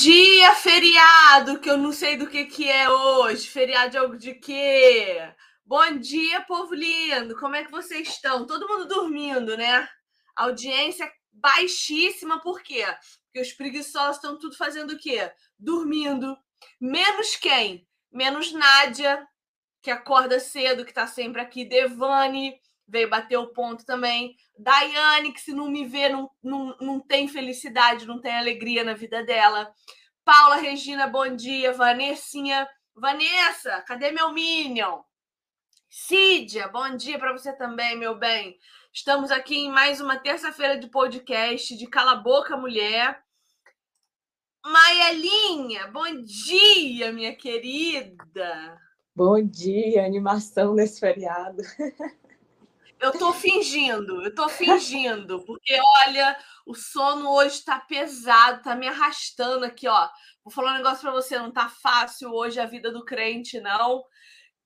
Dia, feriado, que eu não sei do que, que é hoje. Feriado de algo de quê? Bom dia, povo lindo. Como é que vocês estão? Todo mundo dormindo, né? Audiência baixíssima, por quê? Porque os preguiçosos estão tudo fazendo o quê? Dormindo. Menos quem? Menos Nádia, que acorda cedo, que tá sempre aqui. Devane, veio bater o ponto também. Daiane, que se não me vê, não, não, não tem felicidade, não tem alegria na vida dela. Paula Regina, bom dia. Vanessinha. Vanessa, cadê meu Minion? Cídia, bom dia para você também, meu bem. Estamos aqui em mais uma terça-feira de podcast de Cala Boca Mulher. Maelinha, bom dia, minha querida. Bom dia, animação nesse feriado. Eu tô fingindo, eu tô fingindo, porque olha, o sono hoje tá pesado, tá me arrastando aqui, ó. Vou falar um negócio para você, não tá fácil hoje a vida do crente, não.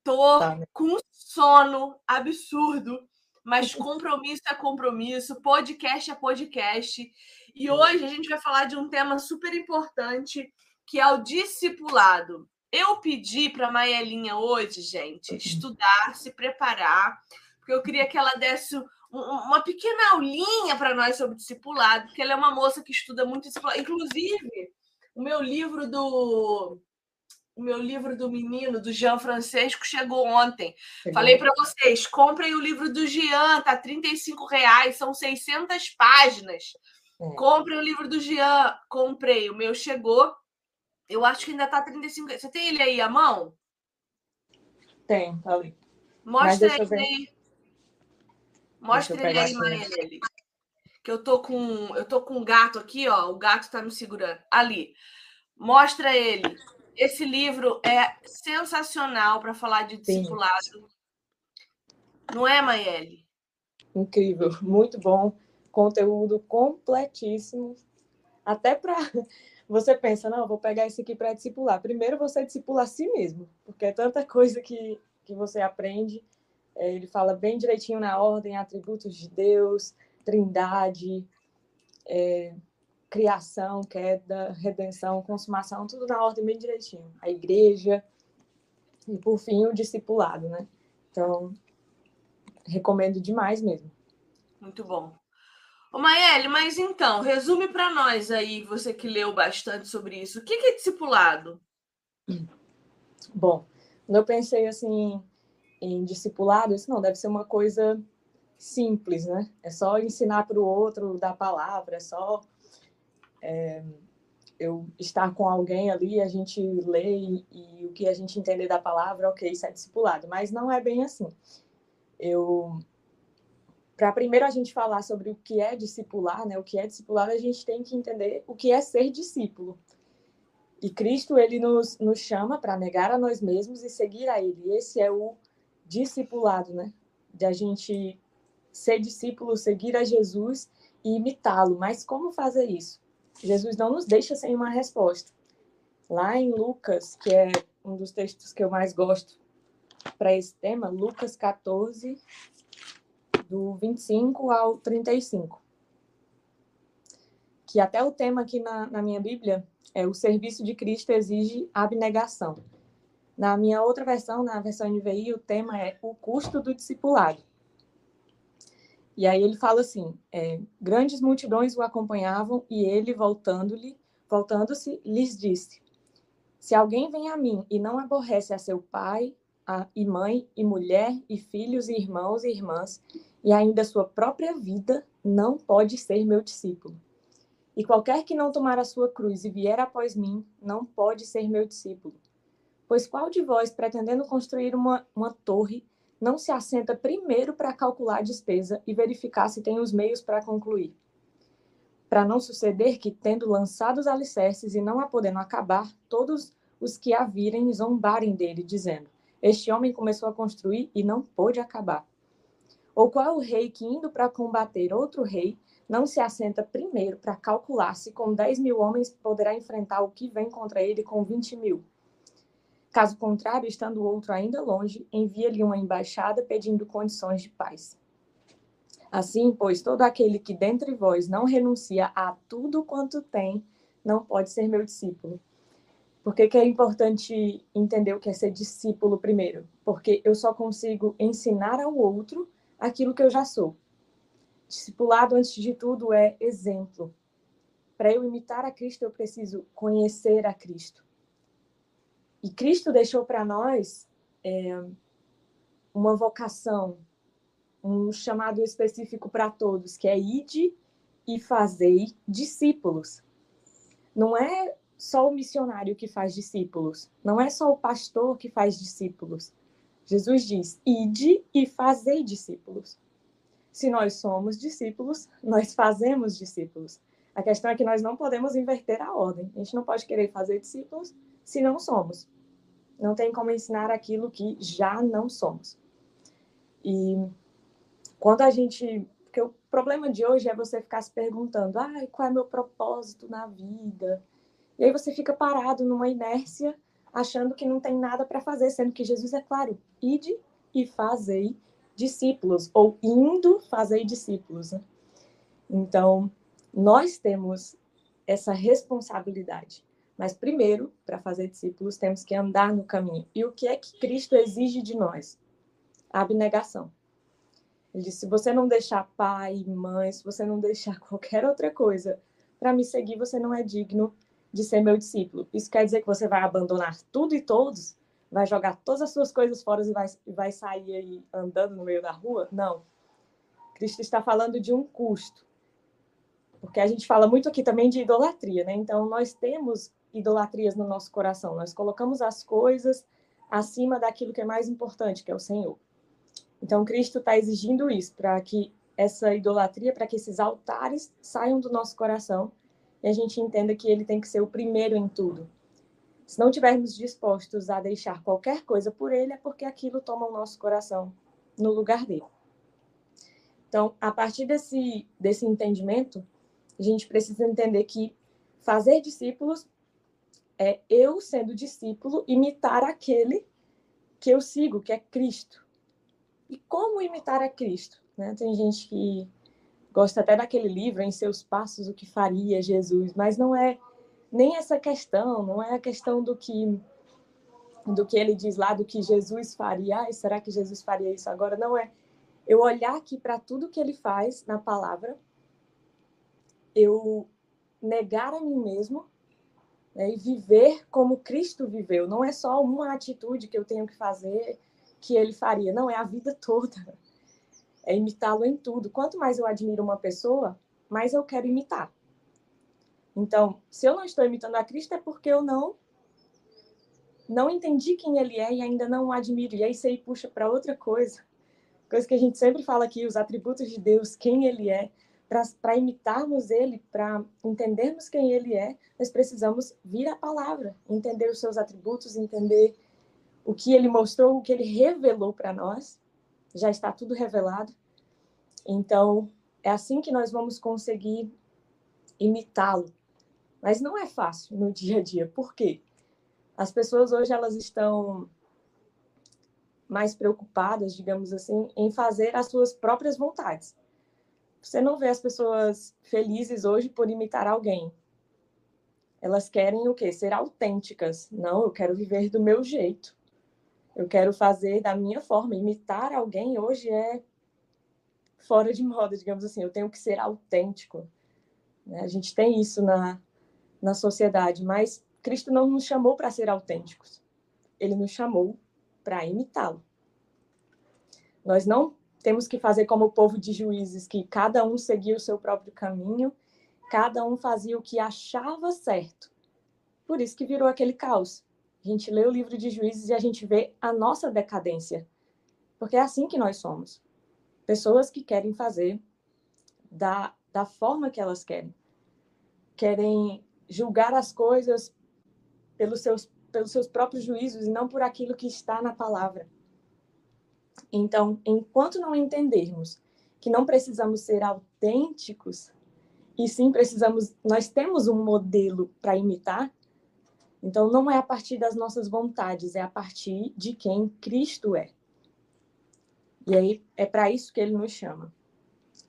Tô tá, né? com sono absurdo, mas compromisso é compromisso, podcast é podcast. E hoje a gente vai falar de um tema super importante, que é o discipulado. Eu pedi para Maelinha hoje, gente, estudar, se preparar porque eu queria que ela desse uma pequena aulinha para nós sobre discipulado, porque ela é uma moça que estuda muito discipulado. Inclusive, o meu livro do o meu livro do menino, do Jean Francesco, chegou ontem. Falei para vocês, comprem o livro do Jean, tá R$ reais, são 600 páginas. É. Comprem o livro do Jean. Comprei, o meu chegou. Eu acho que ainda tá 35. Você tem ele aí à mão? Tem, tá ali. Mostra ele aí. Mostra ele aí, Maele. Que eu tô com eu tô com um gato aqui, ó. O gato tá me segurando. Ali. Mostra ele. Esse livro é sensacional para falar de discipulado. Sim. Não é, Maele? Incrível, muito bom. Conteúdo completíssimo. Até para você pensa, não, vou pegar esse aqui para discipular. Primeiro você discipula a si mesmo, porque é tanta coisa que, que você aprende ele fala bem direitinho na ordem, atributos de Deus, trindade, é, criação, queda, redenção, consumação, tudo na ordem bem direitinho. A igreja e, por fim, o discipulado, né? Então, recomendo demais mesmo. Muito bom. Ô, Maeli, mas então, resume para nós aí, você que leu bastante sobre isso, o que é discipulado? Bom, eu pensei assim, em discipulado, isso não deve ser uma coisa simples, né? É só ensinar para o outro da palavra, é só é, eu estar com alguém ali, a gente lê e, e, o que a gente entender da palavra, ok, isso é discipulado. Mas não é bem assim. Eu para primeiro a gente falar sobre o que é discipular, né? O que é discipulado, a gente tem que entender o que é ser discípulo. E Cristo ele nos, nos chama para negar a nós mesmos e seguir a Ele. Esse é o discipulado, né? De a gente ser discípulo, seguir a Jesus e imitá-lo. Mas como fazer isso? Jesus não nos deixa sem uma resposta. Lá em Lucas, que é um dos textos que eu mais gosto para esse tema, Lucas 14, do 25 ao 35. Que até o tema aqui na, na minha Bíblia é o serviço de Cristo exige abnegação. Na minha outra versão, na versão NVI, o tema é o custo do discipulado. E aí ele fala assim: é, grandes multidões o acompanhavam e ele, voltando-lhe, voltando-se, lhes disse: Se alguém vem a mim e não aborrece a seu pai, a, e mãe, e mulher, e filhos, e irmãos e irmãs, e ainda sua própria vida, não pode ser meu discípulo. E qualquer que não tomar a sua cruz e vier após mim, não pode ser meu discípulo. Pois qual de vós, pretendendo construir uma, uma torre, não se assenta primeiro para calcular a despesa e verificar se tem os meios para concluir? Para não suceder que, tendo lançado os alicerces e não a podendo acabar, todos os que a virem zombarem dele, dizendo: Este homem começou a construir e não pôde acabar. Ou qual o rei que, indo para combater outro rei, não se assenta primeiro para calcular se com 10 mil homens poderá enfrentar o que vem contra ele com 20 mil? Caso contrário, estando o outro ainda longe, envia-lhe uma embaixada pedindo condições de paz. Assim, pois, todo aquele que dentre vós não renuncia a tudo quanto tem, não pode ser meu discípulo. Por que, que é importante entender o que é ser discípulo primeiro? Porque eu só consigo ensinar ao outro aquilo que eu já sou. Discipulado, antes de tudo, é exemplo. Para eu imitar a Cristo, eu preciso conhecer a Cristo. E Cristo deixou para nós é, uma vocação, um chamado específico para todos, que é ide e fazei discípulos. Não é só o missionário que faz discípulos, não é só o pastor que faz discípulos. Jesus diz: ide e fazei discípulos. Se nós somos discípulos, nós fazemos discípulos. A questão é que nós não podemos inverter a ordem. A gente não pode querer fazer discípulos se não somos. Não tem como ensinar aquilo que já não somos. E quando a gente. Porque o problema de hoje é você ficar se perguntando: ah, qual é meu propósito na vida? E aí você fica parado numa inércia, achando que não tem nada para fazer, sendo que Jesus é claro: ide e fazei discípulos, ou indo fazei discípulos. Né? Então, nós temos essa responsabilidade. Mas primeiro, para fazer discípulos, temos que andar no caminho. E o que é que Cristo exige de nós? A abnegação. Ele disse: se você não deixar pai, mãe, se você não deixar qualquer outra coisa para me seguir, você não é digno de ser meu discípulo. Isso quer dizer que você vai abandonar tudo e todos? Vai jogar todas as suas coisas fora e vai, vai sair aí andando no meio da rua? Não. Cristo está falando de um custo. Porque a gente fala muito aqui também de idolatria, né? Então, nós temos idolatrias no nosso coração. Nós colocamos as coisas acima daquilo que é mais importante, que é o Senhor. Então, Cristo está exigindo isso, para que essa idolatria, para que esses altares saiam do nosso coração e a gente entenda que ele tem que ser o primeiro em tudo. Se não tivermos dispostos a deixar qualquer coisa por ele, é porque aquilo toma o nosso coração no lugar dele. Então, a partir desse, desse entendimento, a gente precisa entender que fazer discípulos é eu, sendo discípulo, imitar aquele que eu sigo, que é Cristo. E como imitar a Cristo? Né? Tem gente que gosta até daquele livro, Em Seus Passos, o que faria Jesus, mas não é nem essa questão, não é a questão do que do que ele diz lá, do que Jesus faria. Ai, será que Jesus faria isso agora? Não é. Eu olhar aqui para tudo que ele faz na palavra, eu negar a mim mesmo né, e viver como Cristo viveu. Não é só uma atitude que eu tenho que fazer que ele faria, não, é a vida toda é imitá-lo em tudo. Quanto mais eu admiro uma pessoa, mais eu quero imitar. Então, se eu não estou imitando a Cristo, é porque eu não não entendi quem ele é e ainda não o admiro. E aí você puxa para outra coisa. Coisa que a gente sempre fala aqui, os atributos de Deus, quem ele é. Para imitarmos ele, para entendermos quem ele é, nós precisamos vir à palavra, entender os seus atributos, entender o que ele mostrou, o que ele revelou para nós já está tudo revelado. Então, é assim que nós vamos conseguir imitá-lo. Mas não é fácil no dia a dia. Por quê? As pessoas hoje elas estão mais preocupadas, digamos assim, em fazer as suas próprias vontades. Você não vê as pessoas felizes hoje por imitar alguém. Elas querem o quê? Ser autênticas. Não, eu quero viver do meu jeito. Eu quero fazer da minha forma. Imitar alguém hoje é fora de moda, digamos assim. Eu tenho que ser autêntico. Né? A gente tem isso na, na sociedade, mas Cristo não nos chamou para ser autênticos. Ele nos chamou para imitá-lo. Nós não temos que fazer como o povo de juízes, que cada um seguia o seu próprio caminho, cada um fazia o que achava certo. Por isso que virou aquele caos. A gente lê o livro de Juízes e a gente vê a nossa decadência. Porque é assim que nós somos. Pessoas que querem fazer da, da forma que elas querem. Querem julgar as coisas pelos seus, pelos seus próprios juízos e não por aquilo que está na palavra. Então, enquanto não entendermos que não precisamos ser autênticos, e sim precisamos, nós temos um modelo para imitar, então, não é a partir das nossas vontades, é a partir de quem Cristo é. E aí é para isso que ele nos chama.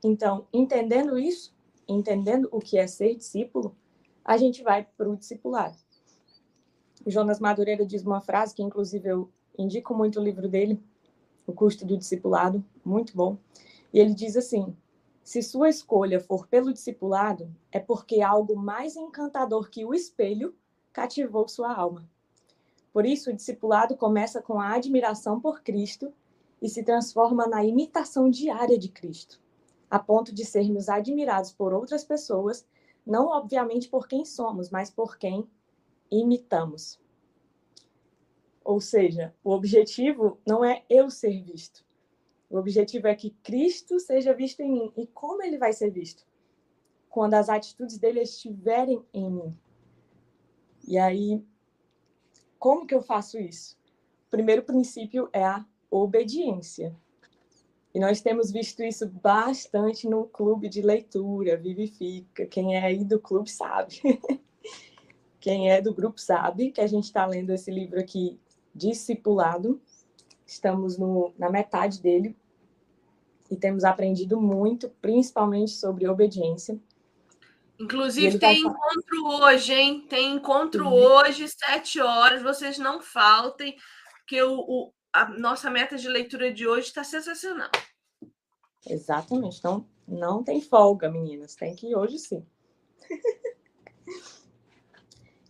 Então, entendendo isso, entendendo o que é ser discípulo, a gente vai para o discipulado. O Jonas Madureira diz uma frase que, inclusive, eu indico muito o livro dele, O Custo do Discipulado, muito bom. E ele diz assim: se sua escolha for pelo discipulado, é porque algo mais encantador que o espelho cativou sua alma. Por isso, o discipulado começa com a admiração por Cristo e se transforma na imitação diária de Cristo, a ponto de sermos admirados por outras pessoas, não obviamente por quem somos, mas por quem imitamos. Ou seja, o objetivo não é eu ser visto. O objetivo é que Cristo seja visto em mim. E como ele vai ser visto? Quando as atitudes dele estiverem em mim. E aí, como que eu faço isso? O primeiro princípio é a obediência. E nós temos visto isso bastante no clube de leitura, Vivifica. Quem é aí do clube sabe. Quem é do grupo sabe que a gente está lendo esse livro aqui, Discipulado. Estamos no, na metade dele e temos aprendido muito, principalmente sobre obediência. Inclusive, tem encontro hoje, hein? Tem encontro uhum. hoje, sete horas. Vocês não faltem, porque o, o, a nossa meta de leitura de hoje está sensacional. Exatamente. Então, não tem folga, meninas. Tem que ir hoje sim.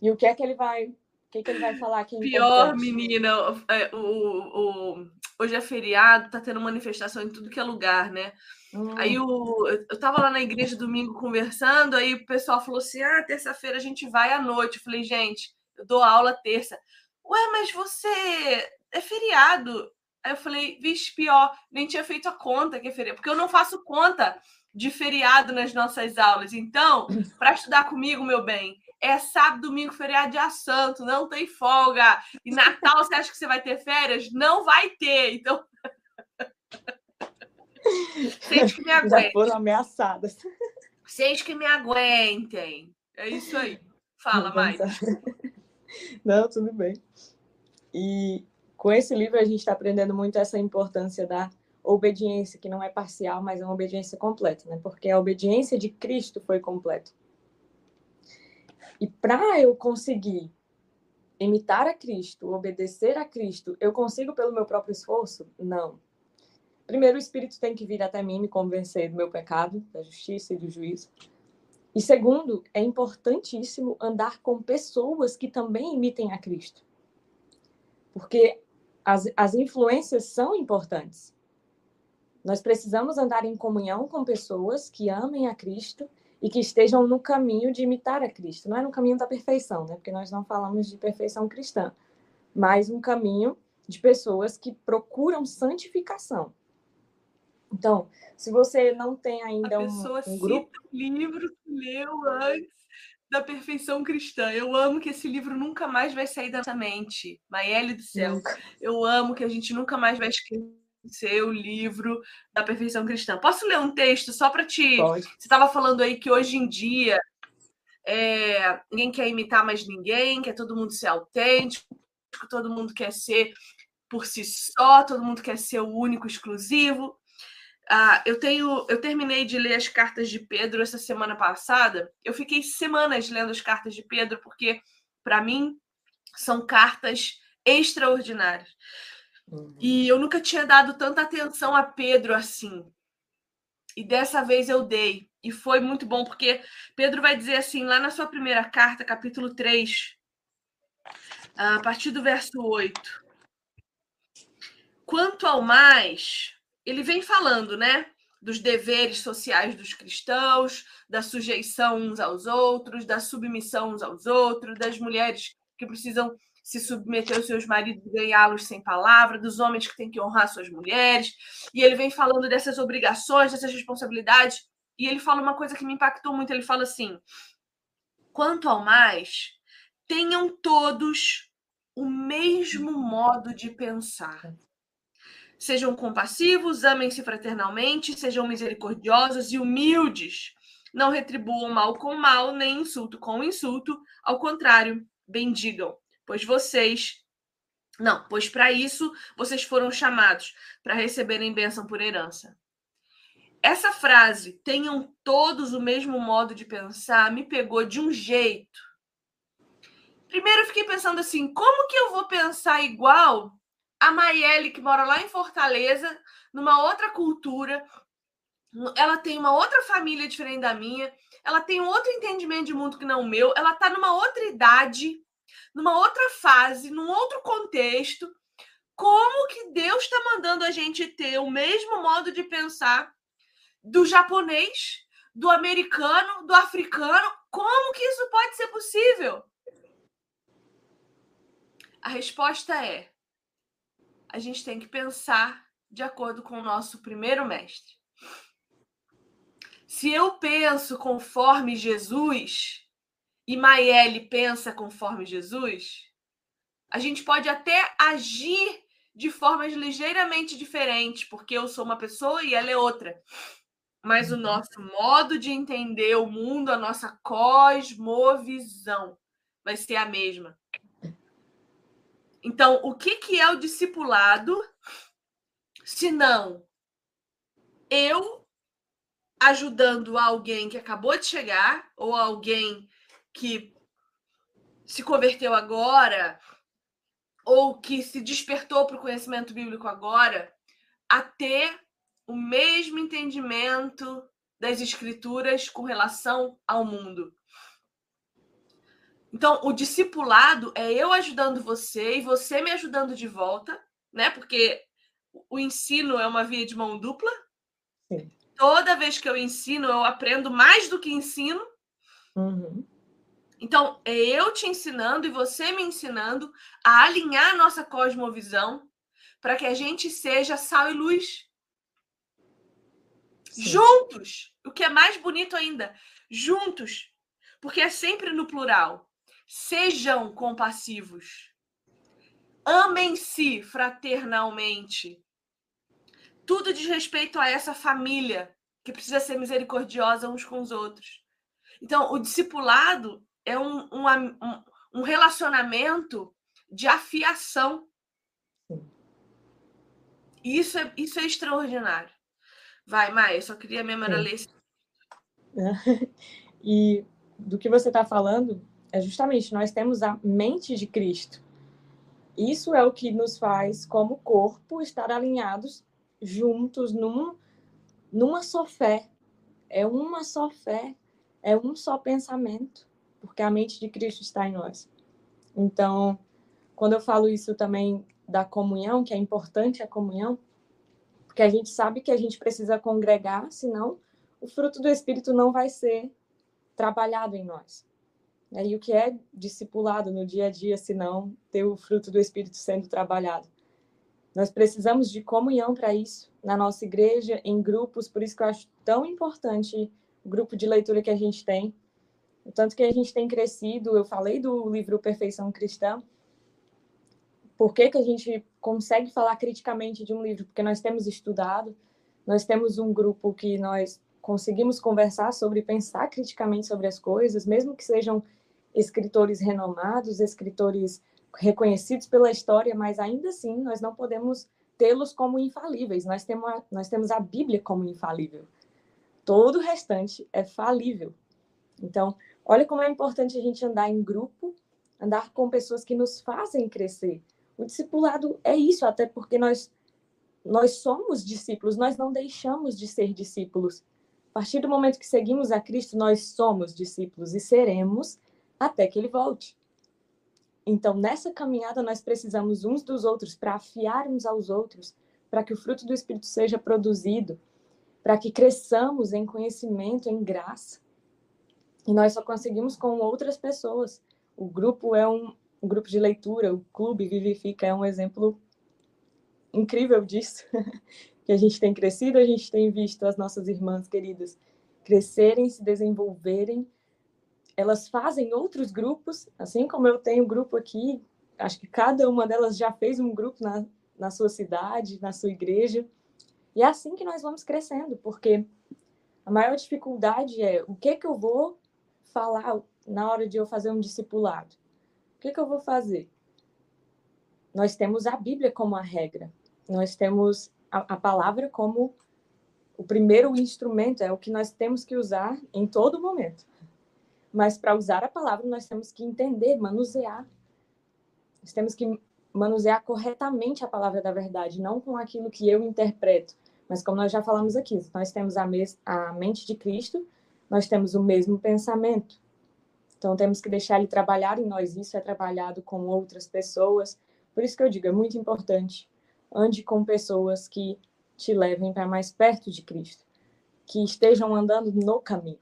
E o que é que ele vai, que, é que ele vai falar aqui? Pior, menina, é, o, o, hoje é feriado, tá tendo manifestação em tudo que é lugar, né? Hum. Aí o, eu tava lá na igreja domingo conversando, aí o pessoal falou assim: ah, terça-feira a gente vai à noite. Eu falei, gente, eu dou aula terça. Ué, mas você é feriado. Aí eu falei, vixe, pior, nem tinha feito a conta que é feriado, porque eu não faço conta de feriado nas nossas aulas. Então, para estudar comigo, meu bem, é sábado, domingo, feriado dia santo, não tem folga. E Natal, você acha que você vai ter férias? Não vai ter. Então. Vocês que me aguentem. Já foram ameaçadas. Vocês que me aguentem. É isso aí. Fala, mais. Não, tudo bem. E com esse livro a gente está aprendendo muito essa importância da obediência, que não é parcial, mas é uma obediência completa, né? Porque a obediência de Cristo foi completa. E para eu conseguir imitar a Cristo, obedecer a Cristo, eu consigo pelo meu próprio esforço? Não. Primeiro, o Espírito tem que vir até mim me convencer do meu pecado, da justiça e do juízo. E segundo, é importantíssimo andar com pessoas que também imitem a Cristo. Porque as, as influências são importantes. Nós precisamos andar em comunhão com pessoas que amem a Cristo e que estejam no caminho de imitar a Cristo. Não é no caminho da perfeição, né? Porque nós não falamos de perfeição cristã, mas um caminho de pessoas que procuram santificação. Então, se você não tem ainda um, um grupo, o livro que leu antes da perfeição cristã. Eu amo que esse livro nunca mais vai sair da nossa mente. Maele do céu. Nunca. Eu amo que a gente nunca mais vai escrever seu livro da perfeição cristã. Posso ler um texto só para te. Pode. Você estava falando aí que hoje em dia é, ninguém quer imitar mais ninguém, quer todo mundo ser autêntico, todo mundo quer ser por si só, todo mundo quer ser o único, exclusivo. Ah, eu tenho, eu terminei de ler as cartas de Pedro essa semana passada. Eu fiquei semanas lendo as cartas de Pedro porque, para mim, são cartas extraordinárias. Uhum. E eu nunca tinha dado tanta atenção a Pedro assim. E dessa vez eu dei. E foi muito bom, porque Pedro vai dizer assim, lá na sua primeira carta, capítulo 3, a partir do verso 8. Quanto ao mais, ele vem falando, né? Dos deveres sociais dos cristãos, da sujeição uns aos outros, da submissão uns aos outros, das mulheres que precisam se submeter aos seus maridos e ganhá-los sem palavra, dos homens que têm que honrar suas mulheres. E ele vem falando dessas obrigações, dessas responsabilidades. E ele fala uma coisa que me impactou muito. Ele fala assim: quanto ao mais, tenham todos o mesmo modo de pensar. Sejam compassivos, amem-se fraternalmente, sejam misericordiosos e humildes. Não retribuam mal com mal, nem insulto com insulto. Ao contrário, bendigam pois vocês. Não, pois para isso vocês foram chamados, para receberem bênção por herança. essa frase, tenham todos o mesmo modo de pensar, me pegou de um jeito. Primeiro eu fiquei pensando assim, como que eu vou pensar igual a Maiele, que mora lá em Fortaleza, numa outra cultura, ela tem uma outra família diferente da minha, ela tem outro entendimento de mundo que não o meu, ela está numa outra idade, numa outra fase, num outro contexto. Como que Deus está mandando a gente ter o mesmo modo de pensar do japonês, do americano, do africano? Como que isso pode ser possível? A resposta é: a gente tem que pensar de acordo com o nosso primeiro mestre. Se eu penso conforme Jesus e Maiele pensa conforme Jesus, a gente pode até agir de formas ligeiramente diferentes, porque eu sou uma pessoa e ela é outra. Mas o uhum. nosso modo de entender o mundo, a nossa cosmovisão vai ser a mesma. Então, o que, que é o discipulado se não eu ajudando alguém que acabou de chegar ou alguém que se converteu agora ou que se despertou para o conhecimento bíblico agora a ter o mesmo entendimento das escrituras com relação ao mundo. Então, o discipulado é eu ajudando você e você me ajudando de volta, né? Porque o ensino é uma via de mão dupla. Sim. Toda vez que eu ensino, eu aprendo mais do que ensino. Uhum. Então, é eu te ensinando e você me ensinando a alinhar a nossa cosmovisão para que a gente seja sal e luz. Sim. Juntos! O que é mais bonito ainda, juntos. Porque é sempre no plural. Sejam compassivos. Amem-se fraternalmente. Tudo diz respeito a essa família que precisa ser misericordiosa uns com os outros. Então, o discipulado é um, um, um relacionamento de afiação. Isso é, isso é extraordinário. Vai, Maia, só queria mesmo era ler esse... E do que você está falando, é justamente nós temos a mente de Cristo. Isso é o que nos faz, como corpo, estar alinhados juntos num, numa só fé. É uma só fé, é um só pensamento, porque a mente de Cristo está em nós. Então, quando eu falo isso também da comunhão, que é importante a comunhão, porque a gente sabe que a gente precisa congregar, senão o fruto do Espírito não vai ser trabalhado em nós. Né? E o que é discipulado no dia a dia, se não ter o fruto do Espírito sendo trabalhado? Nós precisamos de comunhão para isso, na nossa igreja, em grupos, por isso que eu acho tão importante o grupo de leitura que a gente tem. O tanto que a gente tem crescido, eu falei do livro Perfeição Cristã, por que, que a gente consegue falar criticamente de um livro? Porque nós temos estudado, nós temos um grupo que nós conseguimos conversar sobre, pensar criticamente sobre as coisas, mesmo que sejam escritores renomados, escritores reconhecidos pela história, mas ainda assim nós não podemos tê-los como infalíveis. Nós temos, a, nós temos a Bíblia como infalível. Todo o restante é falível. Então, olha como é importante a gente andar em grupo, andar com pessoas que nos fazem crescer. O discipulado é isso, até porque nós nós somos discípulos, nós não deixamos de ser discípulos. A partir do momento que seguimos a Cristo, nós somos discípulos e seremos até que ele volte. Então, nessa caminhada, nós precisamos uns dos outros para afiarmos aos outros, para que o fruto do Espírito seja produzido, para que cresçamos em conhecimento, em graça. E nós só conseguimos com outras pessoas. O grupo é um, um grupo de leitura, o clube Vivifica é um exemplo incrível disso. que a gente tem crescido, a gente tem visto as nossas irmãs queridas crescerem, se desenvolverem. Elas fazem outros grupos, assim como eu tenho grupo aqui, acho que cada uma delas já fez um grupo na, na sua cidade, na sua igreja. E é assim que nós vamos crescendo, porque a maior dificuldade é o que que eu vou falar na hora de eu fazer um discipulado? O que que eu vou fazer? Nós temos a Bíblia como a regra. Nós temos a, a palavra como o primeiro instrumento é o que nós temos que usar em todo momento. Mas para usar a palavra, nós temos que entender, manusear. Nós temos que manusear corretamente a palavra da verdade, não com aquilo que eu interpreto, mas como nós já falamos aqui, nós temos a, a mente de Cristo, nós temos o mesmo pensamento. Então temos que deixar ele trabalhar em nós, isso é trabalhado com outras pessoas. Por isso que eu digo, é muito importante. Ande com pessoas que te levem para mais perto de Cristo, que estejam andando no caminho.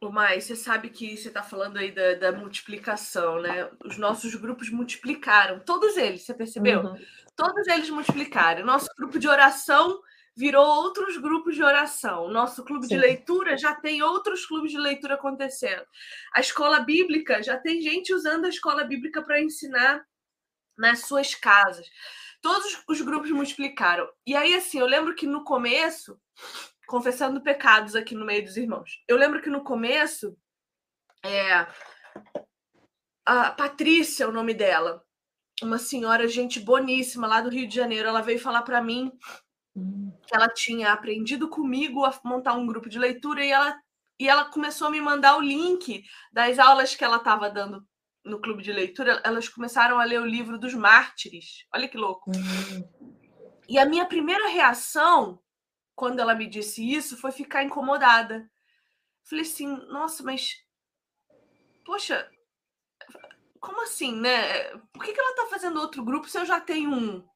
O Mai, você sabe que você está falando aí da, da, multiplicação, né? Os nossos grupos multiplicaram, todos eles, você percebeu? Uhum. Todos eles multiplicaram. Nosso grupo de oração virou outros grupos de oração. Nosso clube Sim. de leitura já tem outros clubes de leitura acontecendo. A escola bíblica já tem gente usando a escola bíblica para ensinar nas suas casas. Todos os grupos multiplicaram. E aí, assim, eu lembro que no começo, confessando pecados aqui no meio dos irmãos, eu lembro que no começo, é, a Patrícia, é o nome dela, uma senhora, gente boníssima lá do Rio de Janeiro, ela veio falar para mim hum. Que ela tinha aprendido comigo a montar um grupo de leitura e ela, e ela começou a me mandar o link das aulas que ela estava dando no clube de leitura, elas começaram a ler o livro dos mártires. Olha que louco. Uhum. E a minha primeira reação, quando ela me disse isso, foi ficar incomodada. Falei assim, nossa, mas. Poxa, como assim, né? Por que, que ela está fazendo outro grupo se eu já tenho um?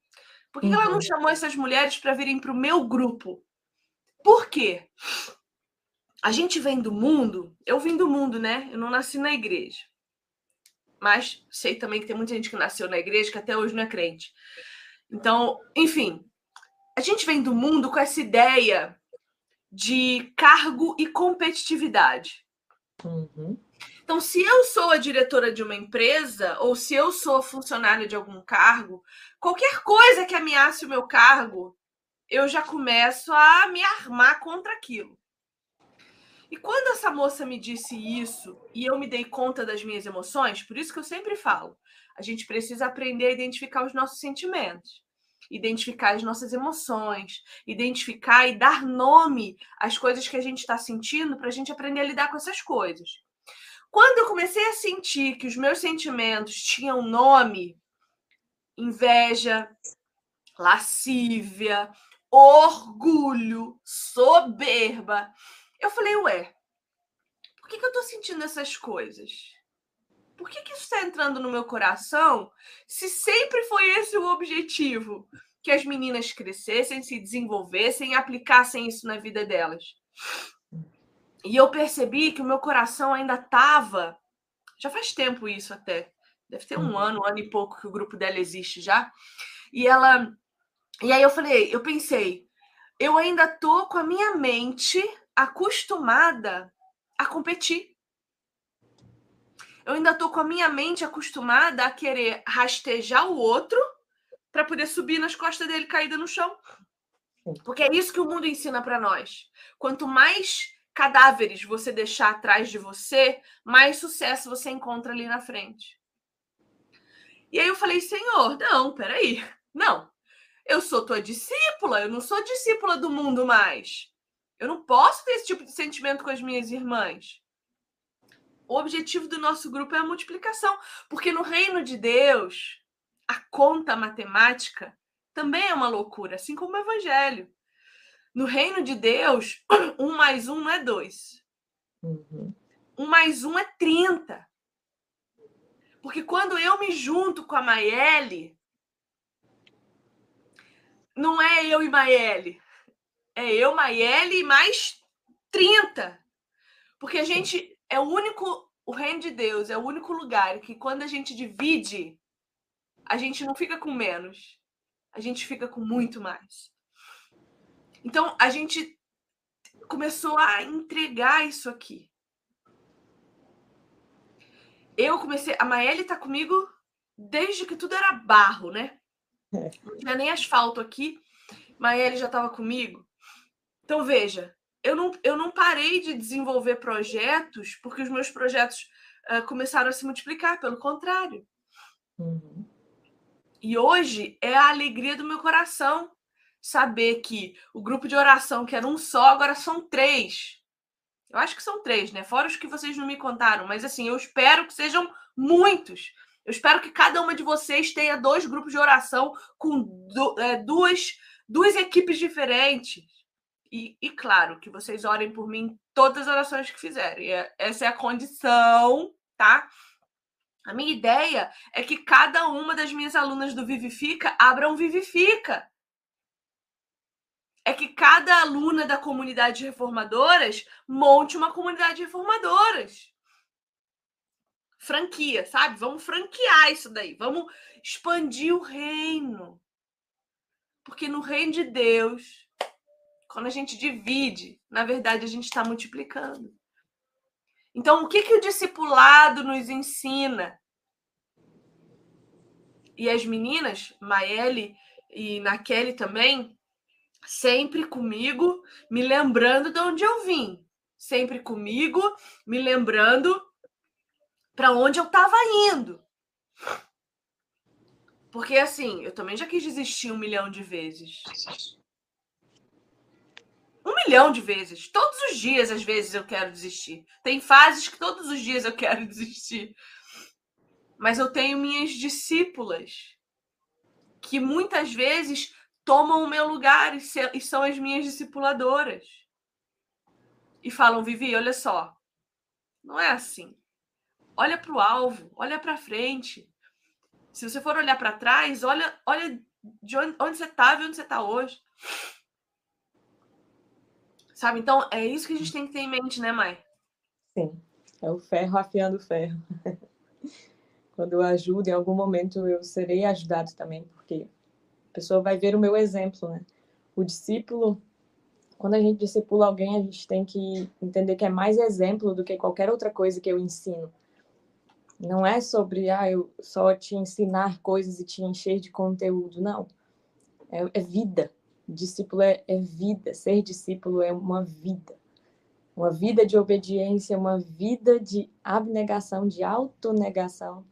Por que, uhum. ela não uhum. chamou essas mulheres para virem para o meu grupo? Por quê? A gente vem do mundo, eu vim do mundo, né? Eu não nasci na igreja mas sei também que tem muita gente que nasceu na igreja que até hoje não é crente. Então, enfim, a gente vem do mundo com essa ideia de cargo e competitividade. Uhum. Então, se eu sou a diretora de uma empresa ou se eu sou funcionária de algum cargo, qualquer coisa que ameace o meu cargo, eu já começo a me armar contra aquilo. E quando essa moça me disse isso e eu me dei conta das minhas emoções, por isso que eu sempre falo, a gente precisa aprender a identificar os nossos sentimentos, identificar as nossas emoções, identificar e dar nome às coisas que a gente está sentindo para a gente aprender a lidar com essas coisas. Quando eu comecei a sentir que os meus sentimentos tinham nome, inveja, lascívia, orgulho, soberba, eu falei, ué, por que, que eu tô sentindo essas coisas? Por que, que isso está entrando no meu coração se sempre foi esse o objetivo? Que as meninas crescessem, se desenvolvessem e aplicassem isso na vida delas. E eu percebi que o meu coração ainda estava. Já faz tempo isso até. Deve ter um uhum. ano, um ano e pouco que o grupo dela existe já. E ela. E aí eu falei, eu pensei, eu ainda tô com a minha mente acostumada a competir. Eu ainda estou com a minha mente acostumada a querer rastejar o outro para poder subir nas costas dele caída no chão. Porque é isso que o mundo ensina para nós. Quanto mais cadáveres você deixar atrás de você, mais sucesso você encontra ali na frente. E aí eu falei, Senhor, não, peraí. Não, eu sou tua discípula, eu não sou discípula do mundo mais. Eu não posso ter esse tipo de sentimento com as minhas irmãs. O objetivo do nosso grupo é a multiplicação, porque no reino de Deus, a conta matemática também é uma loucura, assim como o evangelho. No reino de Deus, um mais um não é dois. Uhum. Um mais um é 30. Porque quando eu me junto com a Maiele, não é eu e Maiele. É eu, Maiele e mais 30. Porque a gente é o único, o reino de Deus é o único lugar que quando a gente divide, a gente não fica com menos, a gente fica com muito mais. Então a gente começou a entregar isso aqui. Eu comecei, a Maeli tá comigo desde que tudo era barro, né? É. Não tinha nem asfalto aqui. Maeli já estava comigo então, veja, eu não, eu não parei de desenvolver projetos porque os meus projetos uh, começaram a se multiplicar, pelo contrário. Uhum. E hoje é a alegria do meu coração saber que o grupo de oração, que era um só, agora são três. Eu acho que são três, né? Fora os que vocês não me contaram, mas assim, eu espero que sejam muitos. Eu espero que cada uma de vocês tenha dois grupos de oração com du é, duas, duas equipes diferentes. E, e, claro, que vocês orem por mim todas as orações que fizerem. É, essa é a condição, tá? A minha ideia é que cada uma das minhas alunas do Vivifica abra um Vivifica é que cada aluna da comunidade de reformadoras monte uma comunidade de reformadoras. Franquia, sabe? Vamos franquear isso daí. Vamos expandir o reino. Porque no reino de Deus, quando a gente divide, na verdade a gente está multiplicando. Então, o que, que o discipulado nos ensina? E as meninas, Maele e Naquele também, sempre comigo, me lembrando de onde eu vim, sempre comigo, me lembrando para onde eu estava indo. Porque assim, eu também já quis desistir um milhão de vezes. Um milhão de vezes. Todos os dias, às vezes, eu quero desistir. Tem fases que todos os dias eu quero desistir. Mas eu tenho minhas discípulas que muitas vezes tomam o meu lugar e, são as minhas discipuladoras. E falam, Vivi, olha só, não é assim. Olha para o alvo, olha para frente. Se você for olhar para trás, olha, olha de onde, onde você estava e onde você está hoje. Sabe? Então, é isso que a gente tem que ter em mente, né, Mai? Sim. É o ferro afiando o ferro. Quando eu ajudo, em algum momento eu serei ajudado também, porque a pessoa vai ver o meu exemplo, né? O discípulo, quando a gente discipula alguém, a gente tem que entender que é mais exemplo do que qualquer outra coisa que eu ensino. Não é sobre, ah, eu só te ensinar coisas e te encher de conteúdo, não. É, é vida. Discípulo é, é vida. Ser discípulo é uma vida. Uma vida de obediência, uma vida de abnegação, de autonegação,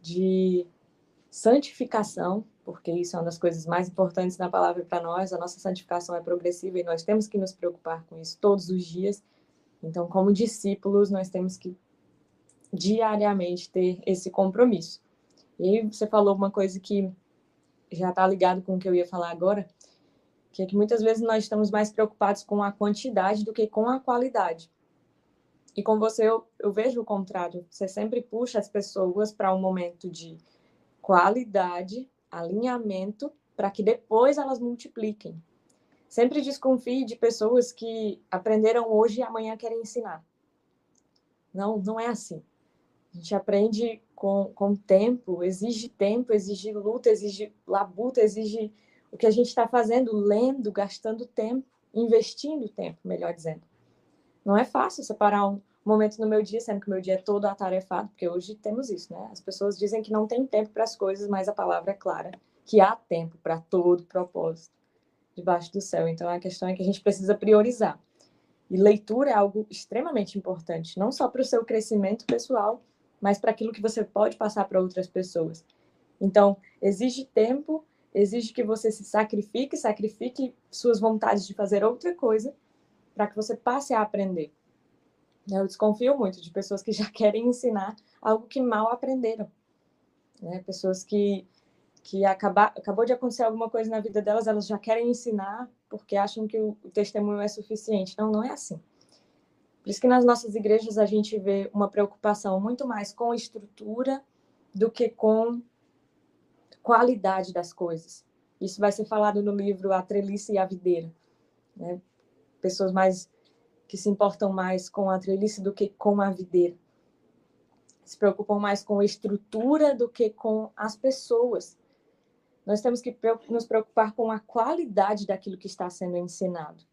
de santificação, porque isso é uma das coisas mais importantes na palavra para nós. A nossa santificação é progressiva e nós temos que nos preocupar com isso todos os dias. Então, como discípulos, nós temos que diariamente ter esse compromisso. E você falou uma coisa que já está ligado com o que eu ia falar agora, que é que muitas vezes nós estamos mais preocupados com a quantidade do que com a qualidade. E com você eu, eu vejo o contrário. Você sempre puxa as pessoas para um momento de qualidade alinhamento para que depois elas multipliquem. Sempre desconfie de pessoas que aprenderam hoje e amanhã querem ensinar. Não, não é assim. A gente aprende com, com tempo, exige tempo, exige luta, exige labuta, exige o que a gente está fazendo, lendo, gastando tempo, investindo tempo, melhor dizendo. Não é fácil separar um momento no meu dia, sendo que meu dia é todo atarefado, porque hoje temos isso, né? As pessoas dizem que não tem tempo para as coisas, mas a palavra é clara que há tempo para todo propósito debaixo do céu. Então a questão é que a gente precisa priorizar. E leitura é algo extremamente importante, não só para o seu crescimento pessoal, mas para aquilo que você pode passar para outras pessoas. Então, exige tempo, exige que você se sacrifique, sacrifique suas vontades de fazer outra coisa, para que você passe a aprender. Eu desconfio muito de pessoas que já querem ensinar algo que mal aprenderam. Né? Pessoas que que acabar, acabou de acontecer alguma coisa na vida delas, elas já querem ensinar porque acham que o, o testemunho é suficiente. Não, não é assim. Por isso que nas nossas igrejas a gente vê uma preocupação muito mais com estrutura do que com qualidade das coisas. Isso vai ser falado no livro A Trelice e a Videira. Né? Pessoas mais que se importam mais com a trelice do que com a videira. Se preocupam mais com a estrutura do que com as pessoas. Nós temos que nos preocupar com a qualidade daquilo que está sendo ensinado.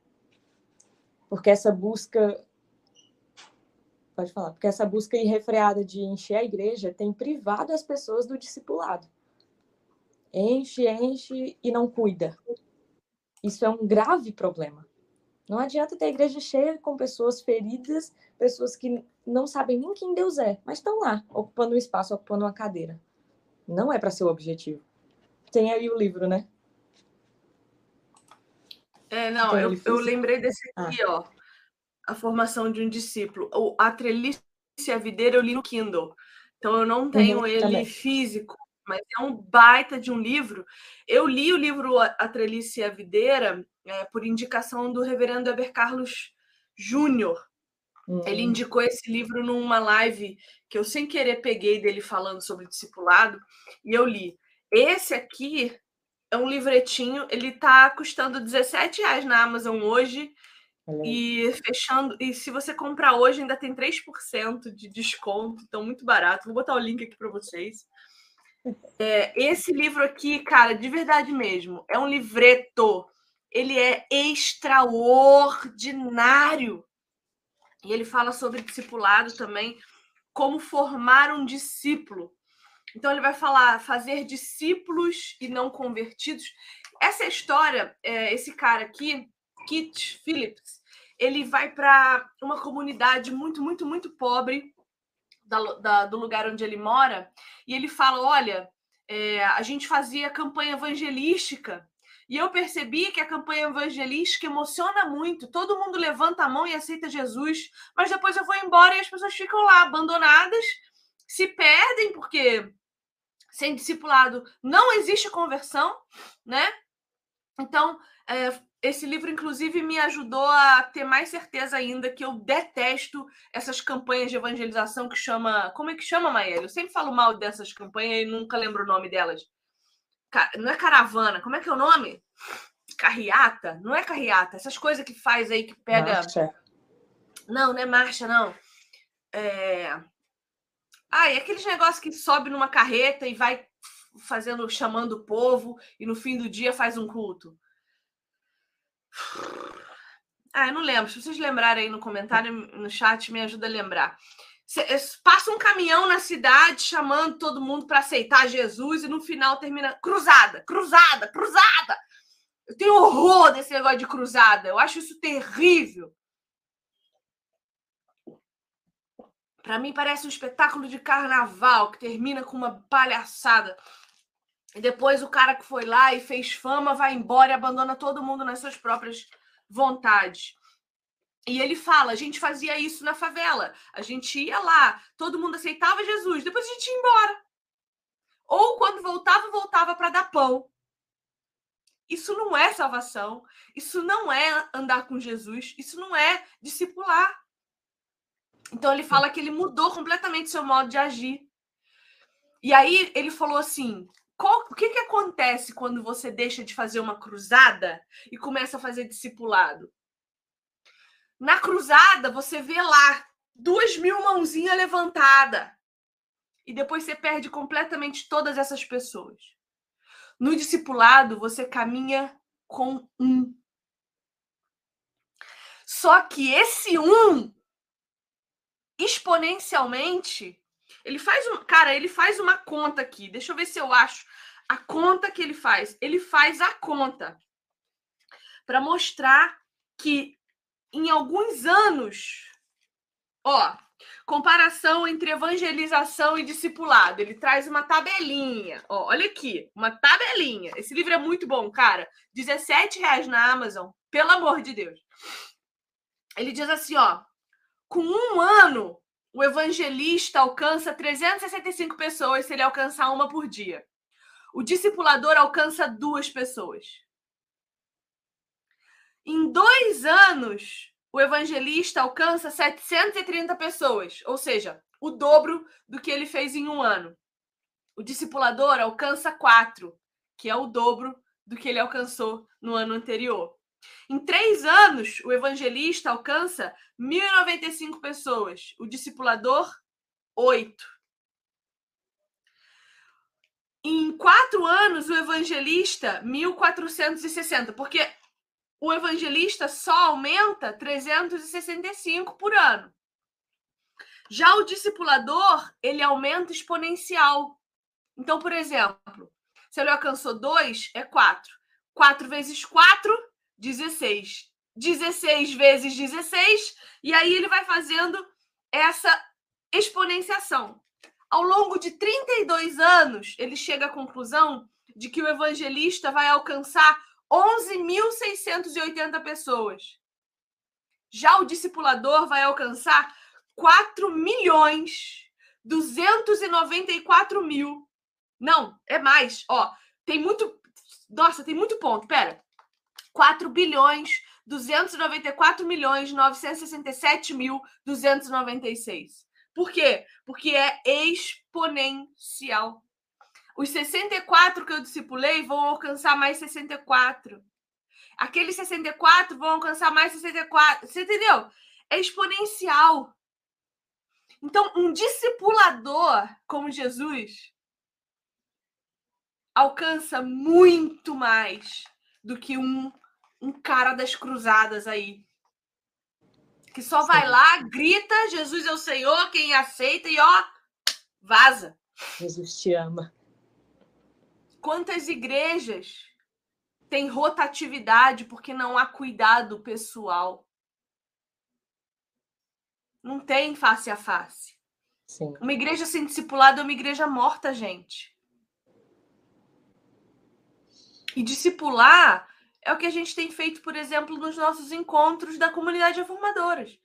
Porque essa busca. Pode falar, porque essa busca irrefreada de encher a igreja tem privado as pessoas do discipulado. Enche, enche e não cuida. Isso é um grave problema. Não adianta ter a igreja cheia com pessoas feridas, pessoas que não sabem nem quem Deus é, mas estão lá, ocupando um espaço, ocupando uma cadeira. Não é para ser o objetivo tem aí o livro, né? É, não, então, eu, eu lembrei desse ah. aqui, ah. ó. A formação de um discípulo. O A Trelice a Videira eu li no Kindle. Então eu não tenho uhum, ele também. físico, mas é um baita de um livro. Eu li o livro A Trelice e a Videira é, por indicação do reverendo Eber Carlos Júnior. Uhum. Ele indicou esse livro numa live que eu sem querer peguei dele falando sobre discipulado e eu li. Esse aqui é um livretinho, ele está custando 17 reais na Amazon hoje. E fechando, e se você comprar hoje, ainda tem 3% de desconto, então muito barato. Vou botar o link aqui para vocês. É, esse livro aqui, cara, de verdade mesmo, é um livreto. Ele é extraordinário. E ele fala sobre discipulado também, como formar um discípulo. Então ele vai falar fazer discípulos e não convertidos. Essa história, é, esse cara aqui, Kit Phillips, ele vai para uma comunidade muito, muito, muito pobre da, da, do lugar onde ele mora, e ele fala: olha, é, a gente fazia campanha evangelística. E eu percebi que a campanha evangelística emociona muito. Todo mundo levanta a mão e aceita Jesus, mas depois eu vou embora e as pessoas ficam lá abandonadas, se perdem, porque sem discipulado não existe conversão, né? Então, é, esse livro, inclusive, me ajudou a ter mais certeza ainda que eu detesto essas campanhas de evangelização que chama. Como é que chama, Maíra? Eu sempre falo mal dessas campanhas e nunca lembro o nome delas. Não é caravana, como é que é o nome? Carreata? Não é carreata, essas coisas que faz aí que pega. Marcha. Não, não é marcha, não. É. Ah, é aqueles negócios que sobe numa carreta e vai fazendo, chamando o povo, e no fim do dia faz um culto. Ah, eu não lembro. Se vocês lembrarem aí no comentário, no chat, me ajuda a lembrar. Eh, passa um caminhão na cidade chamando todo mundo para aceitar Jesus e no final termina cruzada, cruzada, cruzada. Eu tenho horror desse negócio de cruzada. Eu acho isso terrível. Para mim parece um espetáculo de carnaval que termina com uma palhaçada. E depois o cara que foi lá e fez fama vai embora e abandona todo mundo nas suas próprias vontades. E ele fala: a gente fazia isso na favela. A gente ia lá, todo mundo aceitava Jesus, depois a gente ia embora. Ou quando voltava, voltava para dar pão. Isso não é salvação. Isso não é andar com Jesus. Isso não é discipular. Então ele fala que ele mudou completamente seu modo de agir. E aí ele falou assim: qual, o que, que acontece quando você deixa de fazer uma cruzada e começa a fazer discipulado? Na cruzada, você vê lá duas mil mãozinhas levantadas. E depois você perde completamente todas essas pessoas. No discipulado, você caminha com um. Só que esse um, exponencialmente, ele faz um. Cara, ele faz uma conta aqui. Deixa eu ver se eu acho a conta que ele faz. Ele faz a conta para mostrar que em alguns anos, ó, comparação entre evangelização e discipulado. Ele traz uma tabelinha. Ó, olha aqui, uma tabelinha. Esse livro é muito bom, cara. 17 reais na Amazon, pelo amor de Deus. Ele diz assim, ó, com um ano o evangelista alcança 365 pessoas se ele alcançar uma por dia. O discipulador alcança duas pessoas. Em dois anos, o evangelista alcança 730 pessoas, ou seja, o dobro do que ele fez em um ano. O discipulador alcança quatro, que é o dobro do que ele alcançou no ano anterior. Em três anos, o evangelista alcança 1.095 pessoas, o discipulador, oito. Em quatro anos, o evangelista, 1.460, porque o evangelista só aumenta 365 por ano. Já o discipulador, ele aumenta exponencial. Então, por exemplo, se ele alcançou dois, é quatro. Quatro vezes quatro, 16. 16 vezes 16, e aí ele vai fazendo essa exponenciação. Ao longo de 32 anos, ele chega à conclusão de que o evangelista vai alcançar 11.680 pessoas. Já o discipulador vai alcançar 4 milhões 294 mil. Não, é mais. Ó, tem muito. Nossa, tem muito ponto. Pera. 4 bilhões 294 milhões 967 mil 296. Por quê? Porque é exponencial. Os 64 que eu discipulei vão alcançar mais 64. Aqueles 64 vão alcançar mais 64. Você entendeu? É exponencial. Então, um discipulador como Jesus alcança muito mais do que um, um cara das cruzadas aí. Que só vai lá, grita, Jesus é o Senhor, quem aceita e ó, vaza. Jesus te ama. Quantas igrejas têm rotatividade porque não há cuidado pessoal? Não tem face a face. Sim. Uma igreja sem discipulado é uma igreja morta, gente. E discipular é o que a gente tem feito, por exemplo, nos nossos encontros da comunidade de formadoras.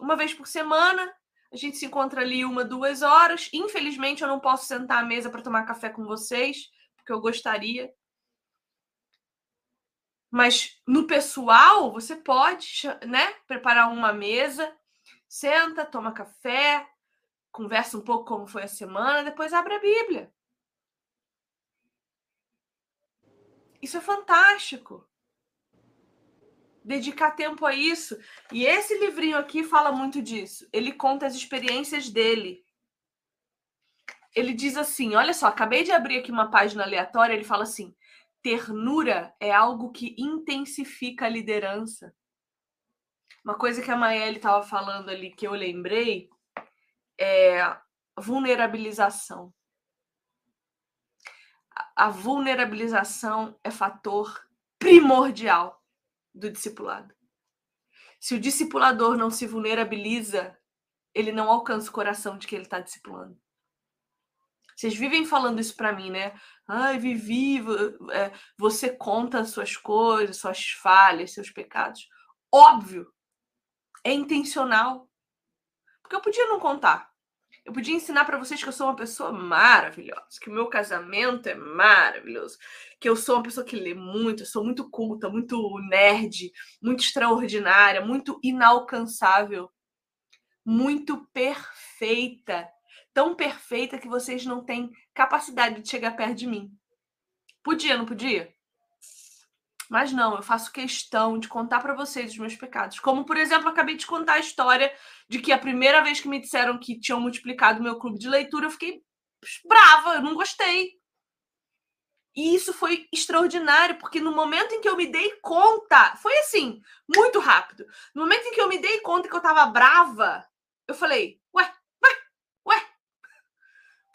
Uma vez por semana, a gente se encontra ali uma, duas horas. Infelizmente, eu não posso sentar à mesa para tomar café com vocês, porque eu gostaria. Mas no pessoal, você pode né, preparar uma mesa Senta, toma café, conversa um pouco como foi a semana, depois abre a Bíblia. Isso é fantástico. Dedicar tempo a isso. E esse livrinho aqui fala muito disso. Ele conta as experiências dele. Ele diz assim: olha só, acabei de abrir aqui uma página aleatória. Ele fala assim: ternura é algo que intensifica a liderança. Uma coisa que a Maeli estava falando ali que eu lembrei é vulnerabilização. A vulnerabilização é fator primordial do discipulado. Se o discipulador não se vulnerabiliza, ele não alcança o coração de quem ele está discipulando. Vocês vivem falando isso para mim, né? Ai, Vivi, é, você conta suas coisas, suas falhas, seus pecados. Óbvio é intencional. Porque eu podia não contar. Eu podia ensinar para vocês que eu sou uma pessoa maravilhosa, que o meu casamento é maravilhoso, que eu sou uma pessoa que lê muito, eu sou muito culta, muito nerd, muito extraordinária, muito inalcançável, muito perfeita. Tão perfeita que vocês não têm capacidade de chegar perto de mim. Podia, não podia? Mas não, eu faço questão de contar para vocês os meus pecados. Como, por exemplo, acabei de contar a história de que a primeira vez que me disseram que tinham multiplicado meu clube de leitura, eu fiquei brava, eu não gostei. E isso foi extraordinário, porque no momento em que eu me dei conta, foi assim, muito rápido. No momento em que eu me dei conta que eu tava brava, eu falei: Ué,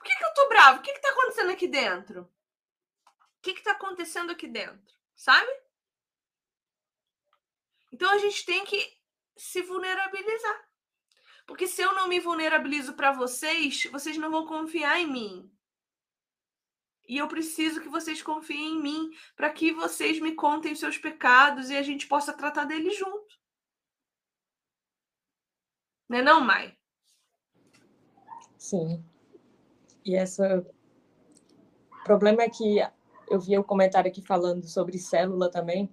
por que, que eu tô brava? O que, que tá acontecendo aqui dentro? O que, que tá acontecendo aqui dentro? Sabe? Então a gente tem que se vulnerabilizar. Porque se eu não me vulnerabilizo para vocês, vocês não vão confiar em mim. E eu preciso que vocês confiem em mim para que vocês me contem seus pecados e a gente possa tratar deles junto. Não é não, Mai? Sim. E essa o problema é que eu vi o comentário aqui falando sobre célula também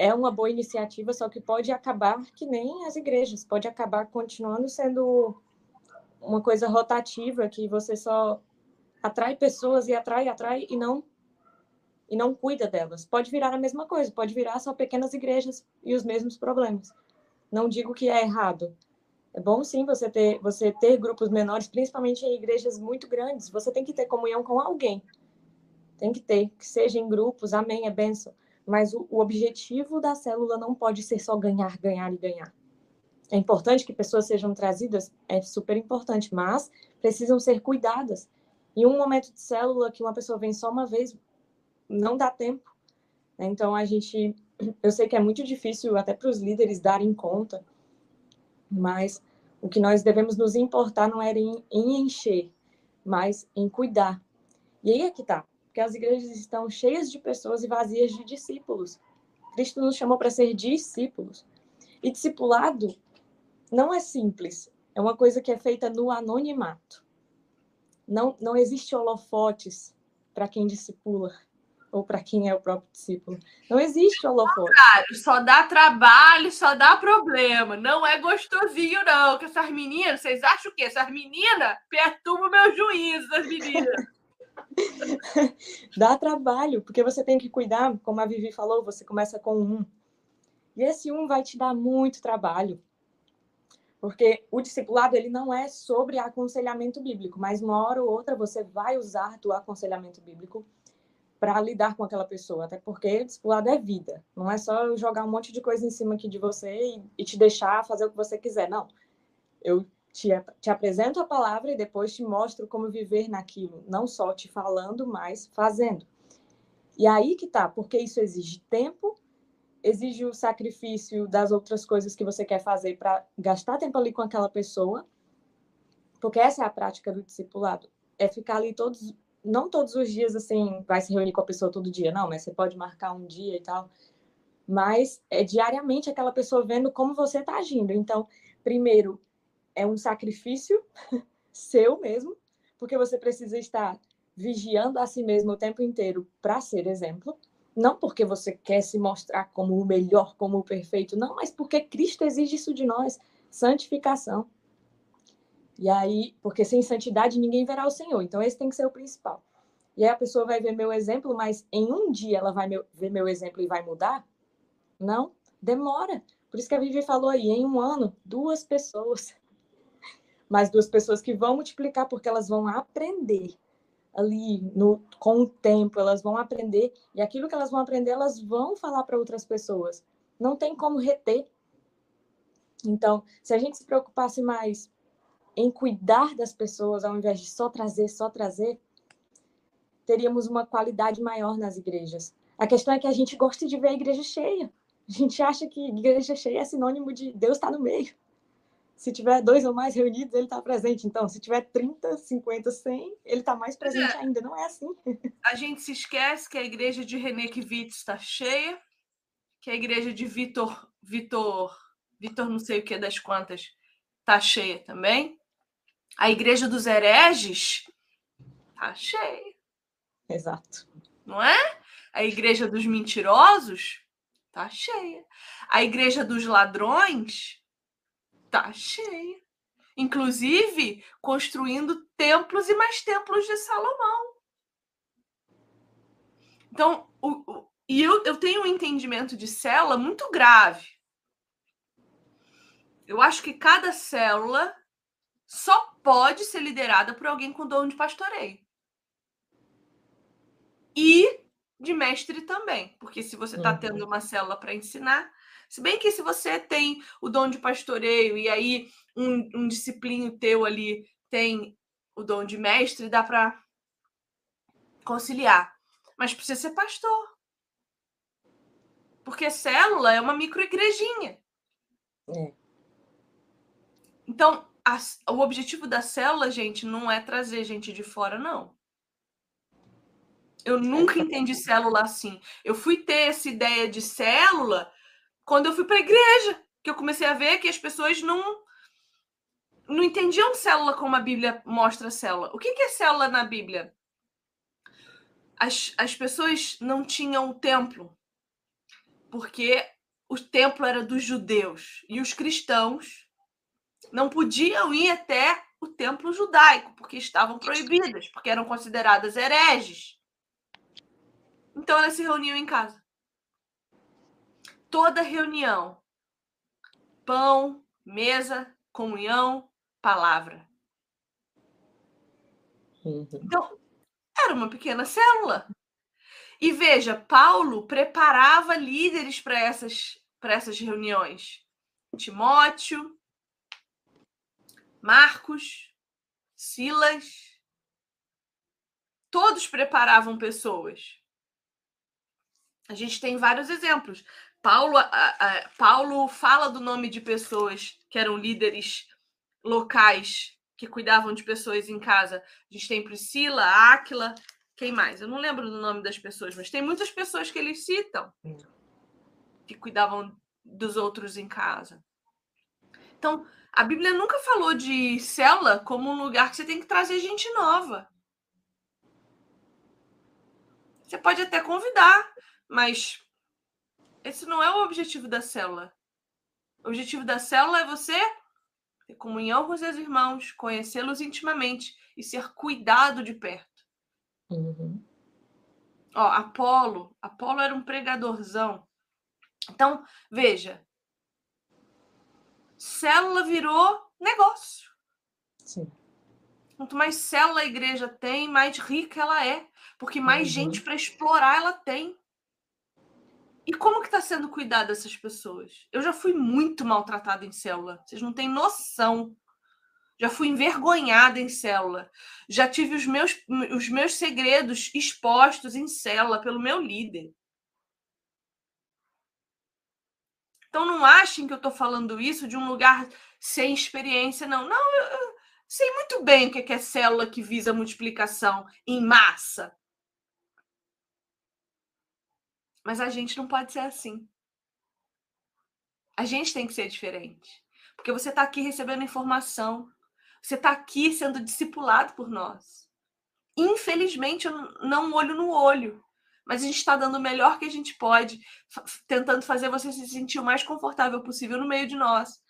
é uma boa iniciativa, só que pode acabar que nem as igrejas, pode acabar continuando sendo uma coisa rotativa que você só atrai pessoas e atrai, atrai e não e não cuida delas. Pode virar a mesma coisa, pode virar só pequenas igrejas e os mesmos problemas. Não digo que é errado. É bom sim você ter você ter grupos menores, principalmente em igrejas muito grandes. Você tem que ter comunhão com alguém. Tem que ter, que seja em grupos, amém, é benção. Mas o, o objetivo da célula não pode ser só ganhar, ganhar e ganhar. É importante que pessoas sejam trazidas, é super importante, mas precisam ser cuidadas. Em um momento de célula que uma pessoa vem só uma vez, não dá tempo. Então a gente, eu sei que é muito difícil até para os líderes darem conta, mas o que nós devemos nos importar não era em, em encher, mas em cuidar. E aí é que tá. Porque as igrejas estão cheias de pessoas e vazias de discípulos. Cristo nos chamou para ser discípulos. E discipulado não é simples. É uma coisa que é feita no anonimato. Não, não existe holofotes para quem discipula ou para quem é o próprio discípulo. Não existe holofote. Claro, só dá trabalho, só dá problema. Não é gostosinho, não. Que essas meninas, vocês acham o quê? Essas meninas perturbam o meu juízo, as meninas. dá trabalho, porque você tem que cuidar, como a Vivi falou, você começa com um. E esse um vai te dar muito trabalho. Porque o discipulado ele não é sobre aconselhamento bíblico, mas uma hora ou outra você vai usar do aconselhamento bíblico para lidar com aquela pessoa, até porque discipulado é vida. Não é só jogar um monte de coisa em cima aqui de você e, e te deixar fazer o que você quiser, não. Eu te, te apresento a palavra e depois te mostro como viver naquilo, não só te falando, mas fazendo. E aí que tá, porque isso exige tempo, exige o sacrifício das outras coisas que você quer fazer para gastar tempo ali com aquela pessoa, porque essa é a prática do discipulado, é ficar ali todos, não todos os dias assim, vai se reunir com a pessoa todo dia, não, mas você pode marcar um dia e tal, mas é diariamente aquela pessoa vendo como você está agindo. Então, primeiro, é um sacrifício seu mesmo, porque você precisa estar vigiando a si mesmo o tempo inteiro para ser exemplo. Não porque você quer se mostrar como o melhor, como o perfeito, não, mas porque Cristo exige isso de nós santificação. E aí, porque sem santidade ninguém verá o Senhor. Então, esse tem que ser o principal. E aí a pessoa vai ver meu exemplo, mas em um dia ela vai ver meu exemplo e vai mudar? Não, demora. Por isso que a Vivi falou aí, em um ano, duas pessoas. Mas duas pessoas que vão multiplicar porque elas vão aprender ali no, com o tempo, elas vão aprender, e aquilo que elas vão aprender, elas vão falar para outras pessoas. Não tem como reter. Então, se a gente se preocupasse mais em cuidar das pessoas, ao invés de só trazer, só trazer, teríamos uma qualidade maior nas igrejas. A questão é que a gente gosta de ver a igreja cheia. A gente acha que igreja cheia é sinônimo de Deus estar tá no meio. Se tiver dois ou mais reunidos, ele está presente. Então, se tiver 30, 50, 100, ele está mais presente é. ainda. Não é assim. A gente se esquece que a igreja de René Kivitz está cheia, que a igreja de Vitor, Vitor, Vitor não sei o que das quantas, está cheia também. A igreja dos hereges está cheia. Exato. Não é? A igreja dos mentirosos está cheia. A igreja dos ladrões Tá cheia. Inclusive, construindo templos e mais templos de Salomão. Então, o, o, e eu, eu tenho um entendimento de célula muito grave. Eu acho que cada célula só pode ser liderada por alguém com dom de pastoreio. E de mestre também, porque se você está uhum. tendo uma célula para ensinar, se bem que se você tem o dom de pastoreio e aí um, um disciplino teu ali tem o dom de mestre, dá para conciliar. Mas precisa ser pastor. Porque célula é uma microigrejinha. É. Então, a, o objetivo da célula, gente, não é trazer gente de fora, não. Eu nunca entendi célula assim. Eu fui ter essa ideia de célula quando eu fui para a igreja, que eu comecei a ver que as pessoas não não entendiam célula como a Bíblia mostra célula. O que é célula na Bíblia? As, as pessoas não tinham templo, porque o templo era dos judeus e os cristãos não podiam ir até o templo judaico, porque estavam proibidas, porque eram consideradas hereges. Então elas se reuniam em casa toda reunião. Pão, mesa, comunhão, palavra. Uhum. Então, era uma pequena célula. E veja, Paulo preparava líderes para essas, para essas reuniões. Timóteo, Marcos, Silas, todos preparavam pessoas. A gente tem vários exemplos. Paulo, a, a, Paulo fala do nome de pessoas que eram líderes locais que cuidavam de pessoas em casa. A gente tem Priscila, Áquila, Quem mais? Eu não lembro do nome das pessoas, mas tem muitas pessoas que eles citam que cuidavam dos outros em casa. Então, a Bíblia nunca falou de cela como um lugar que você tem que trazer gente nova. Você pode até convidar, mas esse não é o objetivo da célula. O objetivo da célula é você ter comunhão com seus irmãos, conhecê-los intimamente e ser cuidado de perto. Uhum. Ó, Apolo, Apolo era um pregadorzão. Então, veja, célula virou negócio. Sim. Quanto mais célula a igreja tem, mais rica ela é, porque mais uhum. gente para explorar ela tem. E como que está sendo cuidado dessas pessoas? Eu já fui muito maltratada em célula. Vocês não têm noção. Já fui envergonhada em célula. Já tive os meus, os meus segredos expostos em célula pelo meu líder. Então não achem que eu estou falando isso de um lugar sem experiência, não. Não, eu, eu sei muito bem o que é célula que visa multiplicação em massa. Mas a gente não pode ser assim. A gente tem que ser diferente. Porque você está aqui recebendo informação. Você está aqui sendo discipulado por nós. Infelizmente, não olho no olho mas a gente está dando o melhor que a gente pode, tentando fazer você se sentir o mais confortável possível no meio de nós,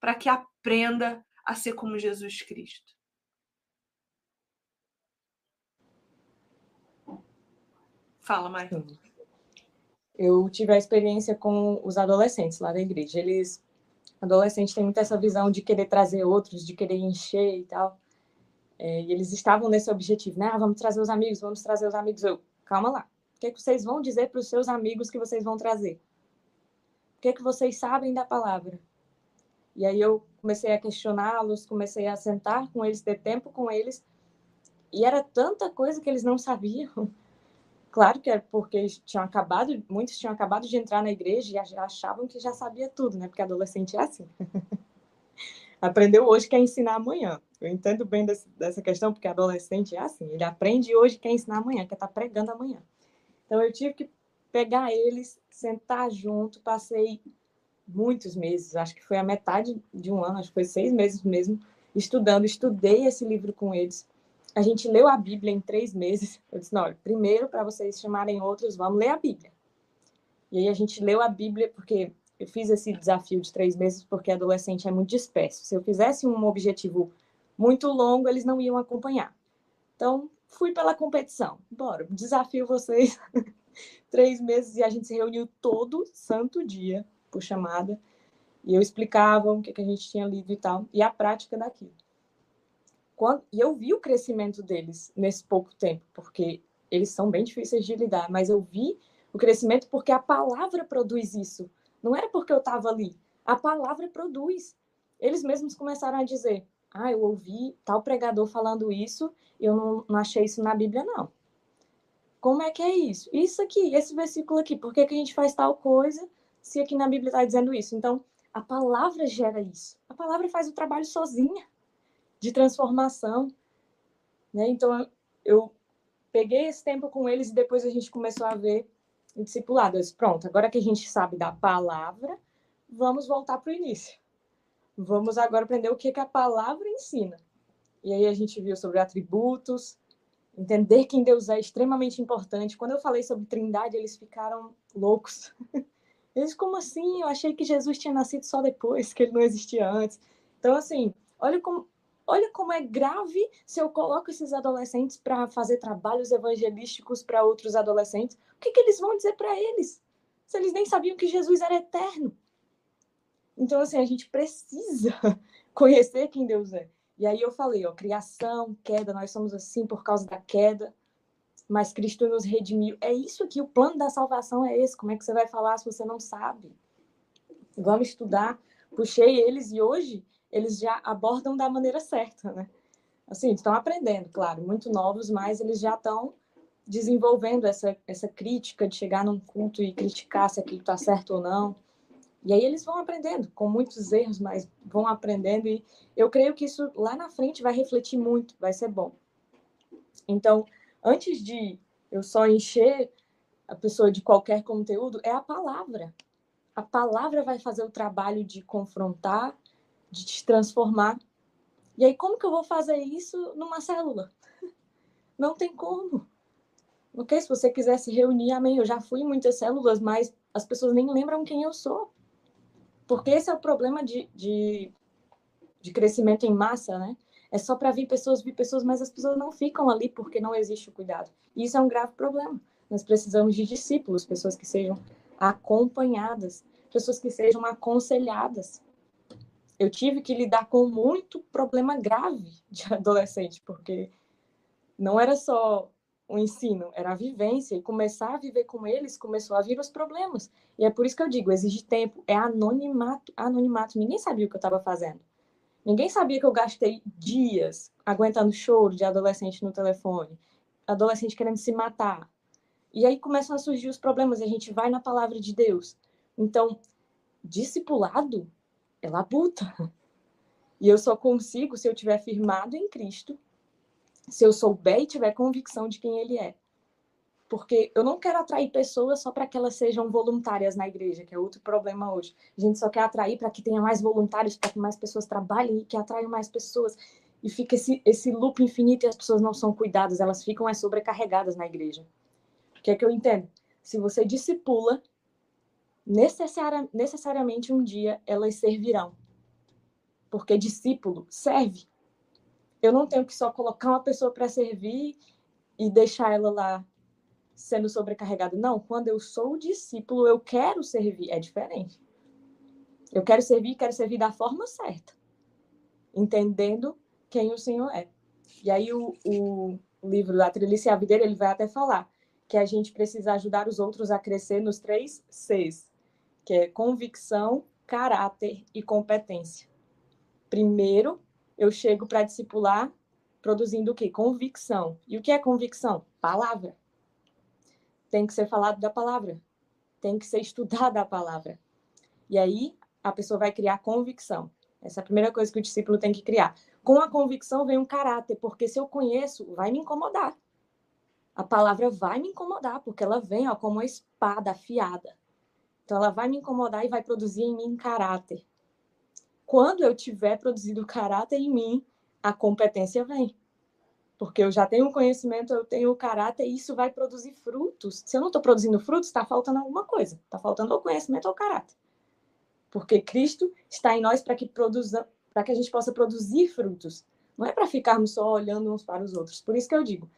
para que aprenda a ser como Jesus Cristo. Fala, Maia. Eu tive a experiência com os adolescentes lá da igreja. Eles, adolescentes, têm muito essa visão de querer trazer outros, de querer encher e tal. É, e eles estavam nesse objetivo, né? Ah, vamos trazer os amigos, vamos trazer os amigos. Eu, calma lá que, é que vocês vão dizer para os seus amigos que vocês vão trazer? O que, é que vocês sabem da palavra? E aí eu comecei a questioná-los, comecei a sentar com eles, ter tempo com eles. E era tanta coisa que eles não sabiam. Claro que é porque tinham acabado, muitos tinham acabado de entrar na igreja e achavam que já sabia tudo, né? Porque adolescente é assim. Aprendeu hoje quer ensinar amanhã. Eu entendo bem desse, dessa questão, porque adolescente é assim. Ele aprende hoje quer ensinar amanhã, quer estar tá pregando amanhã. Então eu tive que pegar eles, sentar junto, passei muitos meses, acho que foi a metade de um ano, acho que foi seis meses mesmo, estudando, estudei esse livro com eles. A gente leu a Bíblia em três meses. Eu disse, não, olha, primeiro, para vocês chamarem outros, vamos ler a Bíblia. E aí a gente leu a Bíblia, porque eu fiz esse desafio de três meses, porque adolescente é muito disperso. Se eu fizesse um objetivo muito longo, eles não iam acompanhar. Então, fui pela competição. Bora, desafio vocês. Três meses e a gente se reuniu todo santo dia por chamada. E eu explicava o que, que a gente tinha lido e tal, e a prática daquilo. Quando, e eu vi o crescimento deles nesse pouco tempo, porque eles são bem difíceis de lidar, mas eu vi o crescimento porque a palavra produz isso. Não era porque eu estava ali. A palavra produz. Eles mesmos começaram a dizer: ah, eu ouvi tal pregador falando isso, eu não, não achei isso na Bíblia, não. Como é que é isso? Isso aqui, esse versículo aqui, por que, que a gente faz tal coisa se aqui na Bíblia está dizendo isso? Então, a palavra gera isso. A palavra faz o trabalho sozinha, de transformação. Né? Então, eu peguei esse tempo com eles e depois a gente começou a ver o discipulado. Eu disse, pronto, agora que a gente sabe da palavra, vamos voltar para o início. Vamos agora aprender o que, que a palavra ensina. E aí a gente viu sobre atributos, entender quem Deus é extremamente importante. Quando eu falei sobre trindade, eles ficaram loucos. Eles, como assim? Eu achei que Jesus tinha nascido só depois, que ele não existia antes. Então, assim, olha como, olha como é grave se eu coloco esses adolescentes para fazer trabalhos evangelísticos para outros adolescentes. O que, que eles vão dizer para eles? Se eles nem sabiam que Jesus era eterno. Então, assim, a gente precisa conhecer quem Deus é. E aí eu falei, ó, criação, queda, nós somos assim por causa da queda, mas Cristo nos redimiu. É isso aqui, o plano da salvação é esse. Como é que você vai falar se você não sabe? Vamos estudar. Puxei eles e hoje eles já abordam da maneira certa, né? Assim, estão aprendendo, claro, muito novos, mas eles já estão desenvolvendo essa, essa crítica de chegar num culto e criticar se aquilo está certo ou não. E aí eles vão aprendendo, com muitos erros, mas vão aprendendo. E eu creio que isso lá na frente vai refletir muito, vai ser bom. Então, antes de eu só encher a pessoa de qualquer conteúdo, é a palavra. A palavra vai fazer o trabalho de confrontar, de te transformar. E aí, como que eu vou fazer isso numa célula? Não tem como. Ok, se você quiser se reunir, amém. Eu já fui em muitas células, mas as pessoas nem lembram quem eu sou. Porque esse é o problema de, de, de crescimento em massa, né? É só para vir pessoas, vir pessoas, mas as pessoas não ficam ali porque não existe o cuidado. E isso é um grave problema. Nós precisamos de discípulos, pessoas que sejam acompanhadas, pessoas que sejam aconselhadas. Eu tive que lidar com muito problema grave de adolescente, porque não era só o ensino, era a vivência, e começar a viver com eles começou a vir os problemas. E é por isso que eu digo, exige tempo, é anonimato, anonimato. Ninguém sabia o que eu estava fazendo. Ninguém sabia que eu gastei dias aguentando choro de adolescente no telefone, adolescente querendo se matar. E aí começam a surgir os problemas, e a gente vai na palavra de Deus. Então, discipulado é labuta. E eu só consigo se eu tiver firmado em Cristo se eu souber e tiver convicção de quem ele é. Porque eu não quero atrair pessoas só para que elas sejam voluntárias na igreja, que é outro problema hoje. A gente só quer atrair para que tenha mais voluntários, para que mais pessoas trabalhem e que atraiam mais pessoas. E fica esse, esse loop infinito e as pessoas não são cuidadas, elas ficam é, sobrecarregadas na igreja. O que é que eu entendo? Se você discipula, necessari necessariamente um dia elas servirão. Porque discípulo serve eu não tenho que só colocar uma pessoa para servir e deixar ela lá sendo sobrecarregada. Não, quando eu sou discípulo, eu quero servir. É diferente. Eu quero servir, quero servir da forma certa, entendendo quem o Senhor é. E aí o, o livro da Trilhice e a Videira, ele vai até falar que a gente precisa ajudar os outros a crescer nos três Cs, que é convicção, caráter e competência. Primeiro, eu chego para discipular produzindo o quê? Convicção. E o que é convicção? Palavra. Tem que ser falado da palavra. Tem que ser estudada a palavra. E aí a pessoa vai criar convicção. Essa é a primeira coisa que o discípulo tem que criar. Com a convicção vem um caráter, porque se eu conheço, vai me incomodar. A palavra vai me incomodar, porque ela vem ó, como uma espada afiada. Então ela vai me incomodar e vai produzir em mim caráter quando eu tiver produzido caráter em mim, a competência vem. Porque eu já tenho o conhecimento, eu tenho o caráter, e isso vai produzir frutos. Se eu não estou produzindo frutos, está faltando alguma coisa. Está faltando o conhecimento ou caráter. Porque Cristo está em nós para que produza, para que a gente possa produzir frutos. Não é para ficarmos só olhando uns para os outros. Por isso que eu digo,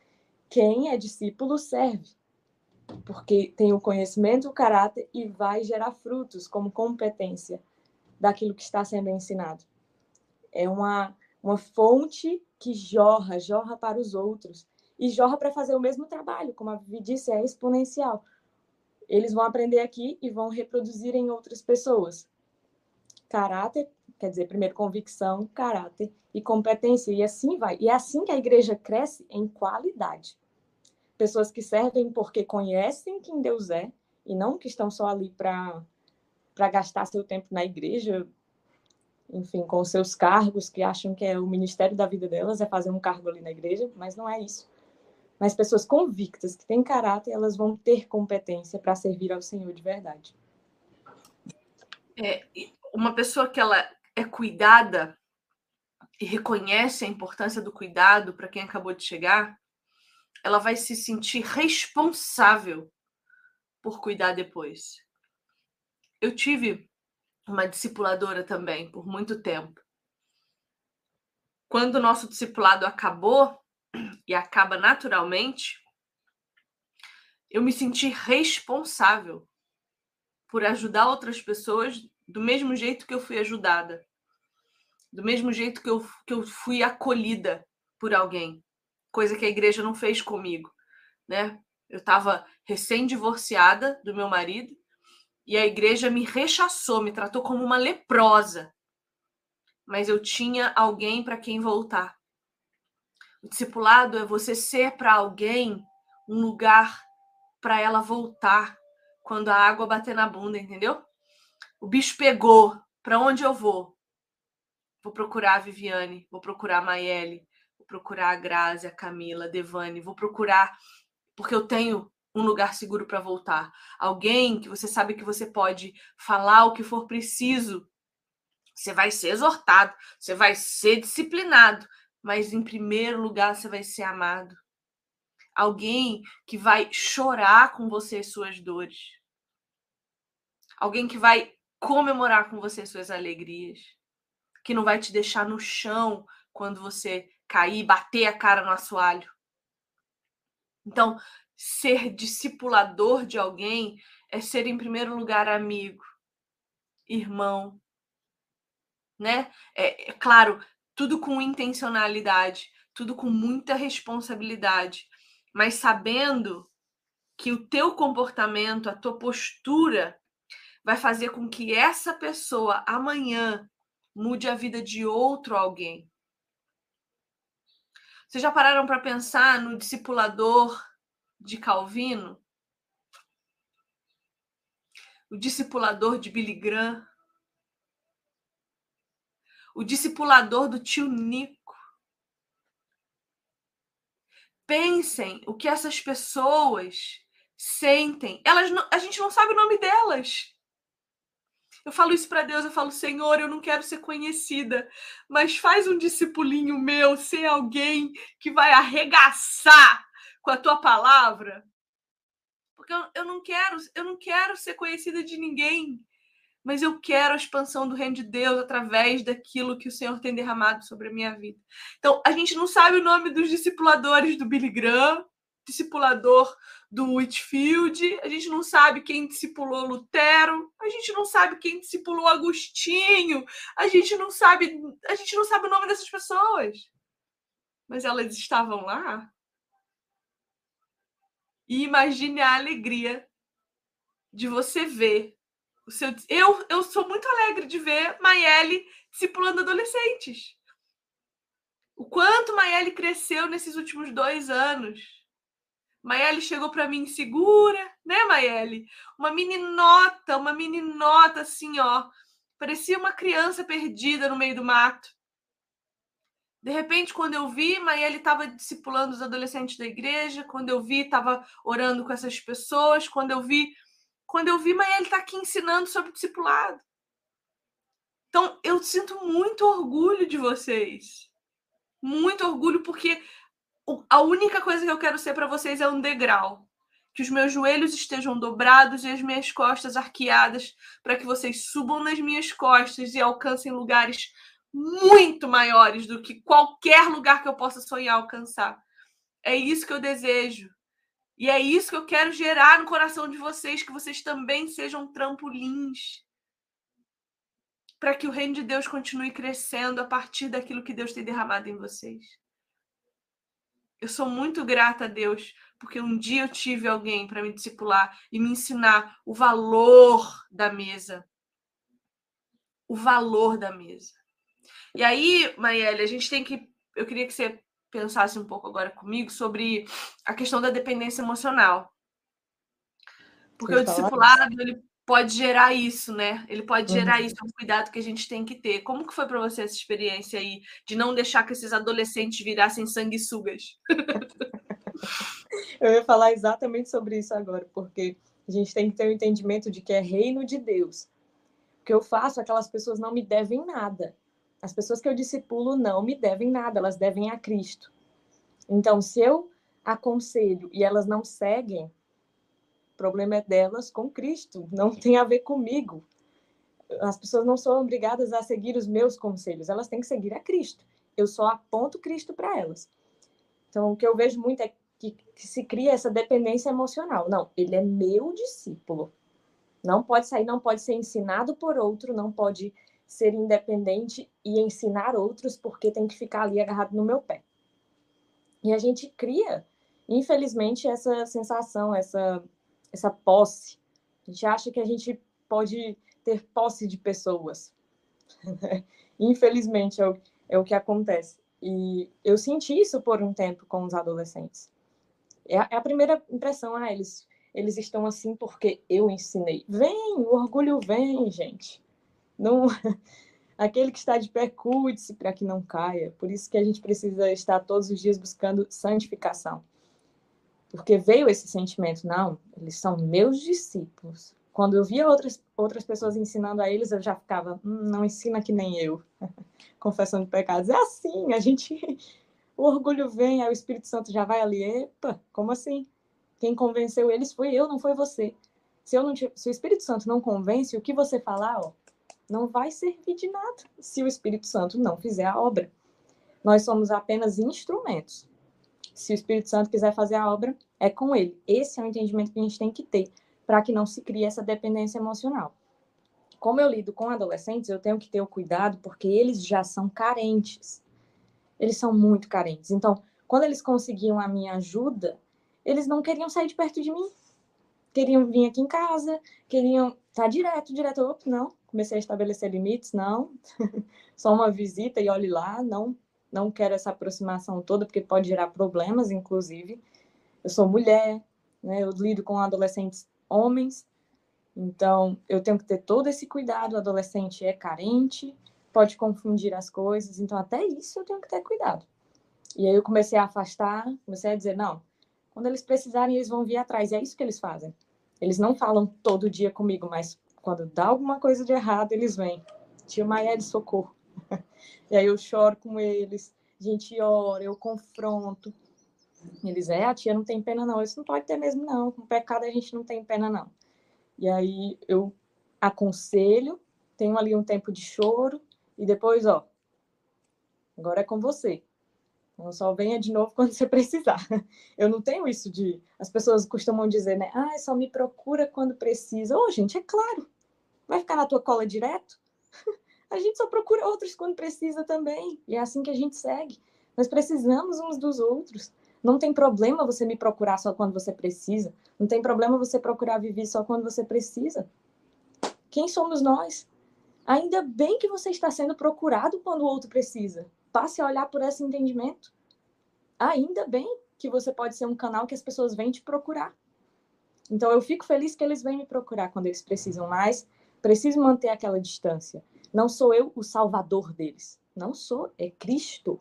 quem é discípulo serve. Porque tem o conhecimento, o caráter e vai gerar frutos como competência daquilo que está sendo ensinado. É uma, uma fonte que jorra, jorra para os outros. E jorra para fazer o mesmo trabalho, como a Vivi disse, é exponencial. Eles vão aprender aqui e vão reproduzir em outras pessoas. Caráter, quer dizer, primeiro convicção, caráter e competência. E assim vai. E é assim que a igreja cresce em qualidade. Pessoas que servem porque conhecem quem Deus é e não que estão só ali para para gastar seu tempo na igreja, enfim, com seus cargos, que acham que é o ministério da vida delas, é fazer um cargo ali na igreja, mas não é isso. Mas pessoas convictas, que têm caráter, elas vão ter competência para servir ao Senhor de verdade. É, uma pessoa que ela é cuidada e reconhece a importância do cuidado para quem acabou de chegar, ela vai se sentir responsável por cuidar depois eu tive uma discipuladora também por muito tempo. Quando o nosso discipulado acabou, e acaba naturalmente, eu me senti responsável por ajudar outras pessoas do mesmo jeito que eu fui ajudada, do mesmo jeito que eu, que eu fui acolhida por alguém, coisa que a igreja não fez comigo, né? Eu estava recém-divorciada do meu marido e a igreja me rechaçou, me tratou como uma leprosa. Mas eu tinha alguém para quem voltar. O discipulado é você ser para alguém um lugar para ela voltar quando a água bater na bunda, entendeu? O bicho pegou. Para onde eu vou? Vou procurar a Viviane, vou procurar a Maiele, vou procurar a Grazi, a Camila, a Devane, vou procurar porque eu tenho um lugar seguro para voltar. Alguém que você sabe que você pode falar o que for preciso. Você vai ser exortado, você vai ser disciplinado, mas em primeiro lugar você vai ser amado. Alguém que vai chorar com você suas dores. Alguém que vai comemorar com você suas alegrias. Que não vai te deixar no chão quando você cair, bater a cara no assoalho. Então, ser discipulador de alguém é ser, em primeiro lugar, amigo, irmão, né? É, é claro, tudo com intencionalidade, tudo com muita responsabilidade, mas sabendo que o teu comportamento, a tua postura vai fazer com que essa pessoa amanhã mude a vida de outro alguém. Vocês já pararam para pensar no discipulador de Calvino? O discipulador de Billy Graham? O discipulador do tio Nico? Pensem o que essas pessoas sentem. Elas não, a gente não sabe o nome delas. Eu falo isso para Deus, eu falo, Senhor, eu não quero ser conhecida, mas faz um discipulinho meu ser alguém que vai arregaçar com a tua palavra. Porque eu, eu não quero, eu não quero ser conhecida de ninguém, mas eu quero a expansão do reino de Deus através daquilo que o Senhor tem derramado sobre a minha vida. Então, a gente não sabe o nome dos discipuladores do Billy Graham, discipulador do Whitfield, a gente não sabe quem discipulou Lutero, a gente não sabe quem discipulou Agostinho, a gente não sabe, a gente não sabe o nome dessas pessoas. Mas elas estavam lá. E imagine a alegria de você ver o seu eu eu sou muito alegre de ver Maiele discipulando adolescentes. O quanto Maiele cresceu nesses últimos dois anos Maiele chegou para mim segura, né, Maiele? Uma meninota, uma meninota assim, ó. Parecia uma criança perdida no meio do mato. De repente, quando eu vi, Maiele estava discipulando os adolescentes da igreja. Quando eu vi, estava orando com essas pessoas. Quando eu vi, quando eu vi, Maiele está aqui ensinando sobre discipulado. Então, eu sinto muito orgulho de vocês. Muito orgulho, porque a única coisa que eu quero ser para vocês é um degrau. Que os meus joelhos estejam dobrados e as minhas costas arqueadas, para que vocês subam nas minhas costas e alcancem lugares muito maiores do que qualquer lugar que eu possa sonhar alcançar. É isso que eu desejo. E é isso que eu quero gerar no coração de vocês, que vocês também sejam trampolins para que o reino de Deus continue crescendo a partir daquilo que Deus tem derramado em vocês. Eu sou muito grata a Deus, porque um dia eu tive alguém para me discipular e me ensinar o valor da mesa. O valor da mesa. E aí, Maiele, a gente tem que. Eu queria que você pensasse um pouco agora comigo sobre a questão da dependência emocional. Porque o discipulado, ele pode gerar isso, né? Ele pode gerar uhum. isso, é um cuidado que a gente tem que ter. Como que foi para você essa experiência aí de não deixar que esses adolescentes virassem sanguessugas? Eu ia falar exatamente sobre isso agora, porque a gente tem que ter o um entendimento de que é reino de Deus. O que eu faço, aquelas pessoas não me devem nada. As pessoas que eu discipulo não me devem nada, elas devem a Cristo. Então, se eu aconselho e elas não seguem, o problema é delas com Cristo, não tem a ver comigo. As pessoas não são obrigadas a seguir os meus conselhos, elas têm que seguir a Cristo. Eu só aponto Cristo para elas. Então, o que eu vejo muito é que, que, se cria essa dependência emocional. Não, ele é meu discípulo. Não pode sair, não pode ser ensinado por outro, não pode ser independente e ensinar outros porque tem que ficar ali agarrado no meu pé. E a gente cria, infelizmente, essa sensação, essa essa posse. A gente acha que a gente pode ter posse de pessoas. Infelizmente, é o, é o que acontece. E eu senti isso por um tempo com os adolescentes. É a, é a primeira impressão, ah, eles, eles estão assim porque eu ensinei. Vem, o orgulho vem, gente. Não, Aquele que está de pé, cuide-se para que não caia. Por isso que a gente precisa estar todos os dias buscando santificação. Porque veio esse sentimento, não, eles são meus discípulos. Quando eu via outras, outras pessoas ensinando a eles, eu já ficava, hum, não ensina que nem eu. Confessando pecados. É assim, a gente. O orgulho vem, aí o Espírito Santo já vai ali. Epa, como assim? Quem convenceu eles foi eu, não foi você. Se, eu não, se o Espírito Santo não convence, o que você falar, ó, não vai servir de nada se o Espírito Santo não fizer a obra. Nós somos apenas instrumentos. Se o Espírito Santo quiser fazer a obra, é com ele. Esse é o entendimento que a gente tem que ter para que não se crie essa dependência emocional. Como eu lido com adolescentes, eu tenho que ter o cuidado porque eles já são carentes. Eles são muito carentes. Então, quando eles conseguiam a minha ajuda, eles não queriam sair de perto de mim. Queriam vir aqui em casa, queriam estar tá direto, direto. Opa, não, comecei a estabelecer limites, não. Só uma visita e olhe lá, não, não quero essa aproximação toda, porque pode gerar problemas, inclusive. Eu sou mulher, né? Eu lido com adolescentes homens. Então, eu tenho que ter todo esse cuidado. O adolescente é carente, pode confundir as coisas. Então, até isso eu tenho que ter cuidado. E aí eu comecei a afastar, comecei a dizer, não, quando eles precisarem, eles vão vir atrás. E é isso que eles fazem. Eles não falam todo dia comigo, mas quando dá alguma coisa de errado, eles vêm. Tia Maia de socorro. e aí eu choro com eles, a gente ora, eu confronto. Eles, é, a tia não tem pena não. Isso não pode ter mesmo não. Com pecado a gente não tem pena não. E aí eu aconselho, tenho ali um tempo de choro e depois, ó, agora é com você. Então, só venha de novo quando você precisar. Eu não tenho isso de. As pessoas costumam dizer, né? Ah, só me procura quando precisa. Ô, oh, gente, é claro. Vai ficar na tua cola direto? A gente só procura outros quando precisa também. E é assim que a gente segue. Nós precisamos uns dos outros. Não tem problema você me procurar só quando você precisa. Não tem problema você procurar viver só quando você precisa. Quem somos nós? Ainda bem que você está sendo procurado quando o outro precisa. Passe a olhar por esse entendimento. Ainda bem que você pode ser um canal que as pessoas vêm te procurar. Então eu fico feliz que eles vêm me procurar quando eles precisam, mas preciso manter aquela distância. Não sou eu o salvador deles. Não sou, é Cristo.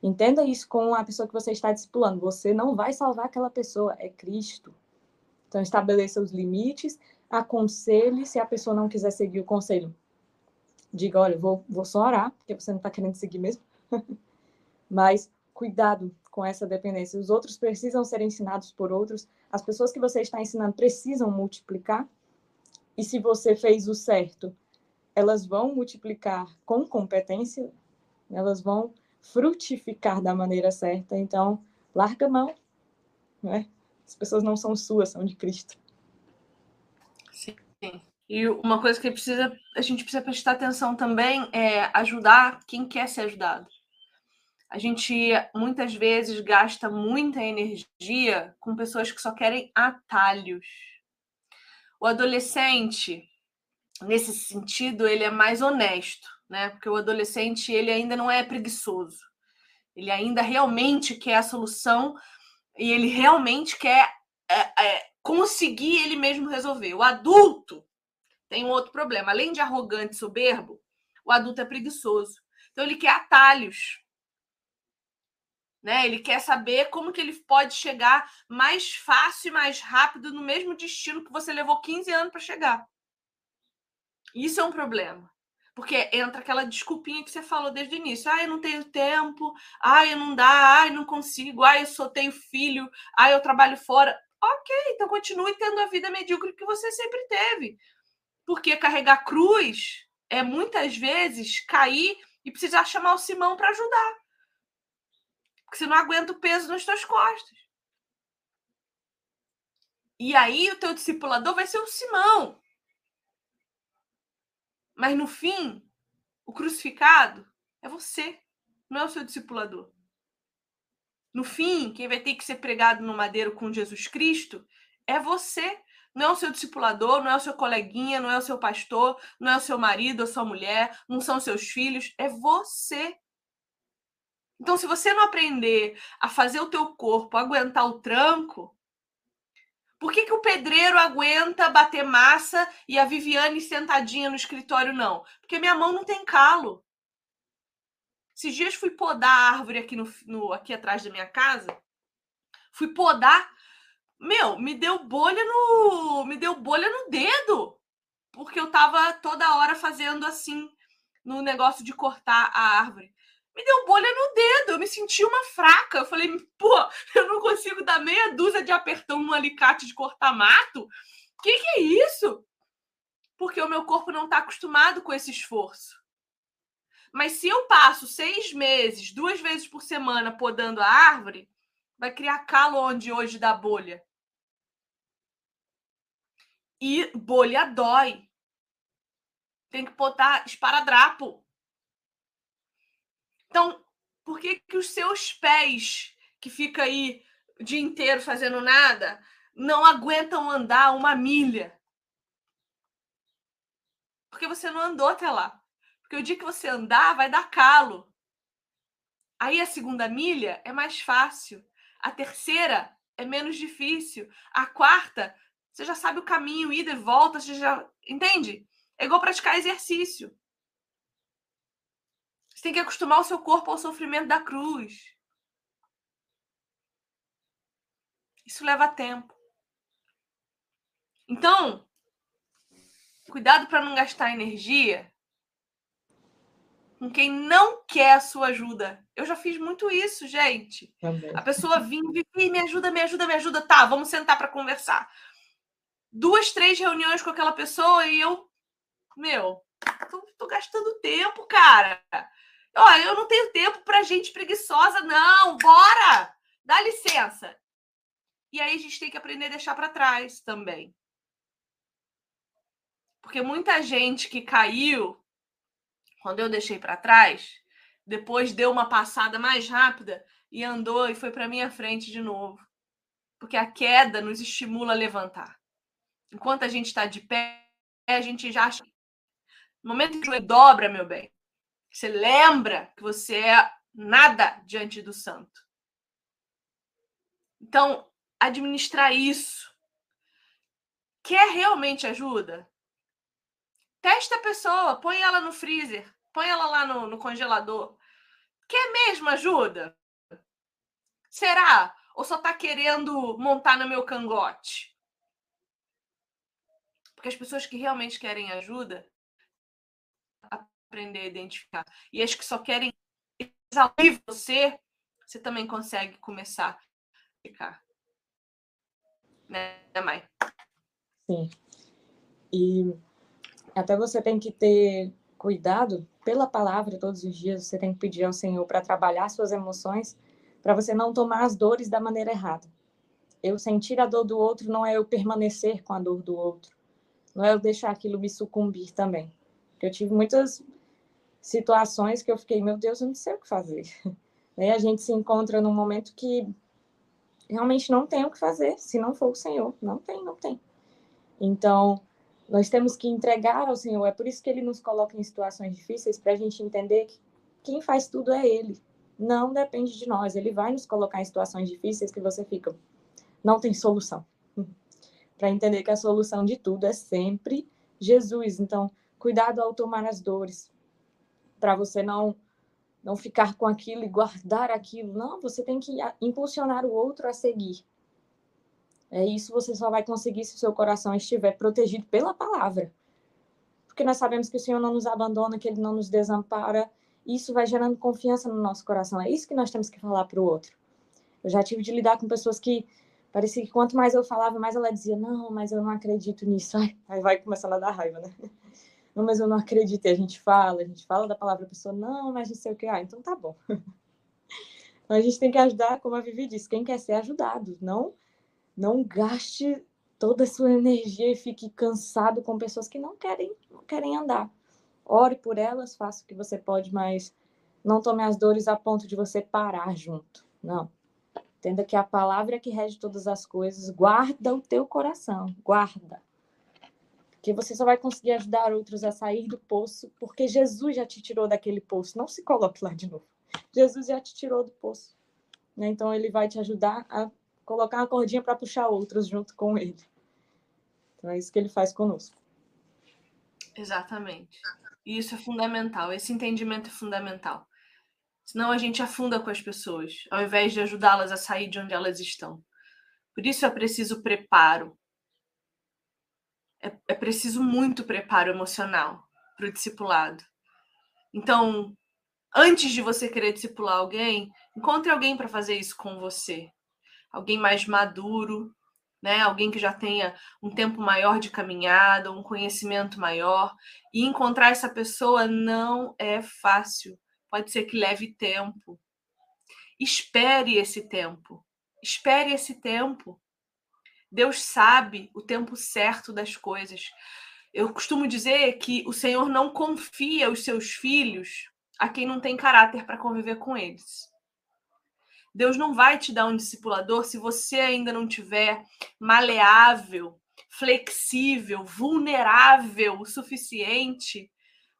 Entenda isso com a pessoa que você está discipulando. Você não vai salvar aquela pessoa, é Cristo. Então, estabeleça os limites, aconselhe. Se a pessoa não quiser seguir o conselho, diga: olha, vou, vou só orar, porque você não está querendo seguir mesmo. Mas cuidado com essa dependência. Os outros precisam ser ensinados por outros. As pessoas que você está ensinando precisam multiplicar. E se você fez o certo, elas vão multiplicar com competência, elas vão frutificar da maneira certa. Então, larga a mão. Né? As pessoas não são suas, são de Cristo. Sim. E uma coisa que precisa, a gente precisa prestar atenção também é ajudar quem quer ser ajudado. A gente muitas vezes gasta muita energia com pessoas que só querem atalhos. O adolescente, nesse sentido, ele é mais honesto né? Porque o adolescente ele ainda não é preguiçoso. Ele ainda realmente quer a solução e ele realmente quer é, é, conseguir ele mesmo resolver. O adulto tem um outro problema. Além de arrogante e soberbo, o adulto é preguiçoso. Então ele quer atalhos. Né? Ele quer saber como que ele pode chegar mais fácil e mais rápido no mesmo destino que você levou 15 anos para chegar. Isso é um problema. Porque entra aquela desculpinha que você falou desde o início. Ah, eu não tenho tempo. Ah, eu não dá. Ah, eu não consigo. Ah, eu só tenho filho. Ah, eu trabalho fora. Ok, então continue tendo a vida medíocre que você sempre teve. Porque carregar cruz é muitas vezes cair e precisar chamar o Simão para ajudar. Porque você não aguenta o peso nas suas costas. E aí o teu discipulador vai ser o Simão. Mas no fim, o crucificado é você, não é o seu discipulador. No fim, quem vai ter que ser pregado no madeiro com Jesus Cristo é você, não é o seu discipulador, não é o seu coleguinha, não é o seu pastor, não é o seu marido, a sua mulher, não são seus filhos, é você. Então, se você não aprender a fazer o teu corpo aguentar o tranco, Por que, que o pedreiro aguenta bater massa e a Viviane sentadinha no escritório não? Porque minha mão não tem calo. Esses dias fui podar a árvore aqui, no, no, aqui atrás da minha casa. Fui podar. Meu, me deu bolha no. Me deu bolha no dedo. Porque eu tava toda hora fazendo assim no negócio de cortar a árvore me deu bolha no dedo, eu me senti uma fraca. Eu falei, pô, eu não consigo dar meia dúzia de apertão no alicate de cortar mato? Que, que é isso? Porque o meu corpo não está acostumado com esse esforço. Mas se eu passo seis meses, duas vezes por semana, podando a árvore, vai criar calo onde hoje dá bolha. E bolha dói. Tem que botar esparadrapo. Então, por que, que os seus pés, que fica aí o dia inteiro fazendo nada, não aguentam andar uma milha? Porque você não andou até lá. Porque o dia que você andar, vai dar calo. Aí a segunda milha é mais fácil. A terceira é menos difícil. A quarta, você já sabe o caminho, ida e volta, você já. Entende? É igual praticar exercício. Você tem que acostumar o seu corpo ao sofrimento da cruz. Isso leva tempo. Então, cuidado para não gastar energia com quem não quer a sua ajuda. Eu já fiz muito isso, gente. Também. A pessoa vinha, e me ajuda, me ajuda, me ajuda. Tá, vamos sentar para conversar. Duas, três reuniões com aquela pessoa e eu, meu, tô, tô gastando tempo, cara. Olha, eu não tenho tempo para gente preguiçosa, não. Bora! Dá licença. E aí a gente tem que aprender a deixar para trás também. Porque muita gente que caiu quando eu deixei para trás, depois deu uma passada mais rápida e andou e foi para minha frente de novo. Porque a queda nos estimula a levantar. Enquanto a gente está de pé, a gente já acha. No momento que dobra, meu bem, você lembra que você é nada diante do santo. Então, administrar isso. Quer realmente ajuda? Testa a pessoa, põe ela no freezer, põe ela lá no, no congelador. Quer mesmo ajuda? Será? Ou só está querendo montar no meu cangote? Porque as pessoas que realmente querem ajuda aprender a identificar. E as que só querem exaurir você, você também consegue começar a ficar. Né, Mai? Sim. E até você tem que ter cuidado pela palavra todos os dias, você tem que pedir ao Senhor para trabalhar suas emoções, para você não tomar as dores da maneira errada. Eu sentir a dor do outro não é eu permanecer com a dor do outro, não é eu deixar aquilo me sucumbir também. Eu tive muitas situações que eu fiquei, meu Deus, eu não sei o que fazer. Aí a gente se encontra num momento que realmente não tem o que fazer, se não for o Senhor. Não tem, não tem. Então, nós temos que entregar ao Senhor. É por isso que ele nos coloca em situações difíceis, para a gente entender que quem faz tudo é Ele. Não depende de nós. Ele vai nos colocar em situações difíceis que você fica, não tem solução. para entender que a solução de tudo é sempre Jesus. Então, cuidado ao tomar as dores para você não não ficar com aquilo e guardar aquilo. Não, você tem que impulsionar o outro a seguir. É isso você só vai conseguir se o seu coração estiver protegido pela palavra. Porque nós sabemos que o Senhor não nos abandona, que ele não nos desampara. Isso vai gerando confiança no nosso coração. É isso que nós temos que falar para o outro. Eu já tive de lidar com pessoas que parecia que quanto mais eu falava, mais ela dizia: Não, mas eu não acredito nisso. Aí vai começando a dar raiva, né? Não, mas eu não acredito. E a gente fala, a gente fala da palavra, a pessoa, não, mas não sei o que. Ah, então tá bom. A gente tem que ajudar, como a Vivi disse, quem quer ser ajudado. Não, não gaste toda a sua energia e fique cansado com pessoas que não querem, não querem andar. Ore por elas, faça o que você pode, mas não tome as dores a ponto de você parar junto. Não. Entenda que a palavra é que rege todas as coisas. Guarda o teu coração. Guarda que você só vai conseguir ajudar outros a sair do poço, porque Jesus já te tirou daquele poço. Não se coloque lá de novo. Jesus já te tirou do poço. Né? Então, ele vai te ajudar a colocar uma cordinha para puxar outros junto com ele. Então é isso que ele faz conosco. Exatamente. E isso é fundamental. Esse entendimento é fundamental. Senão a gente afunda com as pessoas, ao invés de ajudá-las a sair de onde elas estão. Por isso é preciso preparo. É, é preciso muito preparo emocional para o discipulado. Então, antes de você querer discipular alguém, encontre alguém para fazer isso com você. Alguém mais maduro, né? Alguém que já tenha um tempo maior de caminhada, um conhecimento maior. E encontrar essa pessoa não é fácil. Pode ser que leve tempo. Espere esse tempo. Espere esse tempo. Deus sabe o tempo certo das coisas. Eu costumo dizer que o Senhor não confia os seus filhos a quem não tem caráter para conviver com eles. Deus não vai te dar um discipulador se você ainda não tiver maleável, flexível, vulnerável o suficiente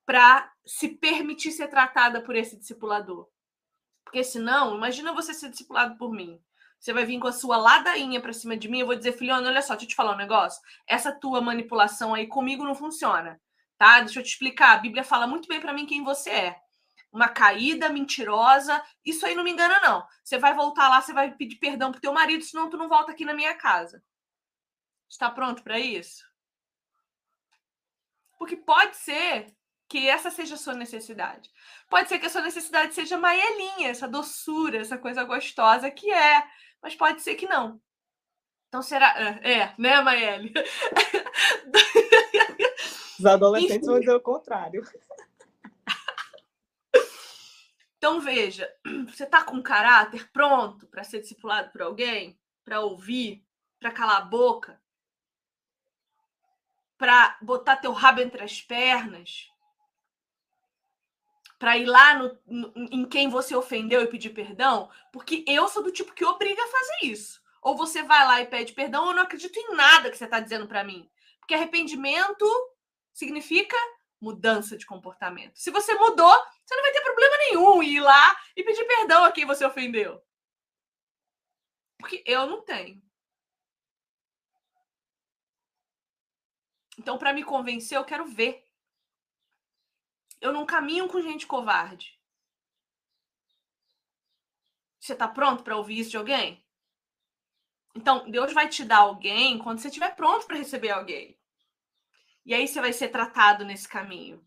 para se permitir ser tratada por esse discipulador. Porque senão, imagina você ser discipulado por mim. Você vai vir com a sua ladainha para cima de mim, eu vou dizer, filhona, olha só, deixa eu te falar um negócio. Essa tua manipulação aí comigo não funciona, tá? Deixa eu te explicar. A Bíblia fala muito bem para mim quem você é. Uma caída mentirosa, isso aí não me engana não. Você vai voltar lá, você vai pedir perdão pro teu marido, senão tu não volta aqui na minha casa. Está pronto para isso? Porque pode ser que essa seja a sua necessidade. Pode ser que a sua necessidade seja maelinha, essa doçura, essa coisa gostosa que é mas pode ser que não. Então será. É, é né, Maeli? Os adolescentes Enfim. vão dizer o contrário. Então veja, você está com caráter pronto para ser discipulado por alguém, para ouvir, para calar a boca, para botar teu rabo entre as pernas, para ir lá no, no, em quem você ofendeu e pedir perdão, porque eu sou do tipo que obriga a fazer isso. Ou você vai lá e pede perdão, ou eu não acredito em nada que você está dizendo para mim. Porque arrependimento significa mudança de comportamento. Se você mudou, você não vai ter problema nenhum ir lá e pedir perdão a quem você ofendeu. Porque eu não tenho. Então, para me convencer, eu quero ver eu não caminho com gente covarde. Você está pronto para ouvir isso de alguém? Então, Deus vai te dar alguém quando você estiver pronto para receber alguém. E aí você vai ser tratado nesse caminho.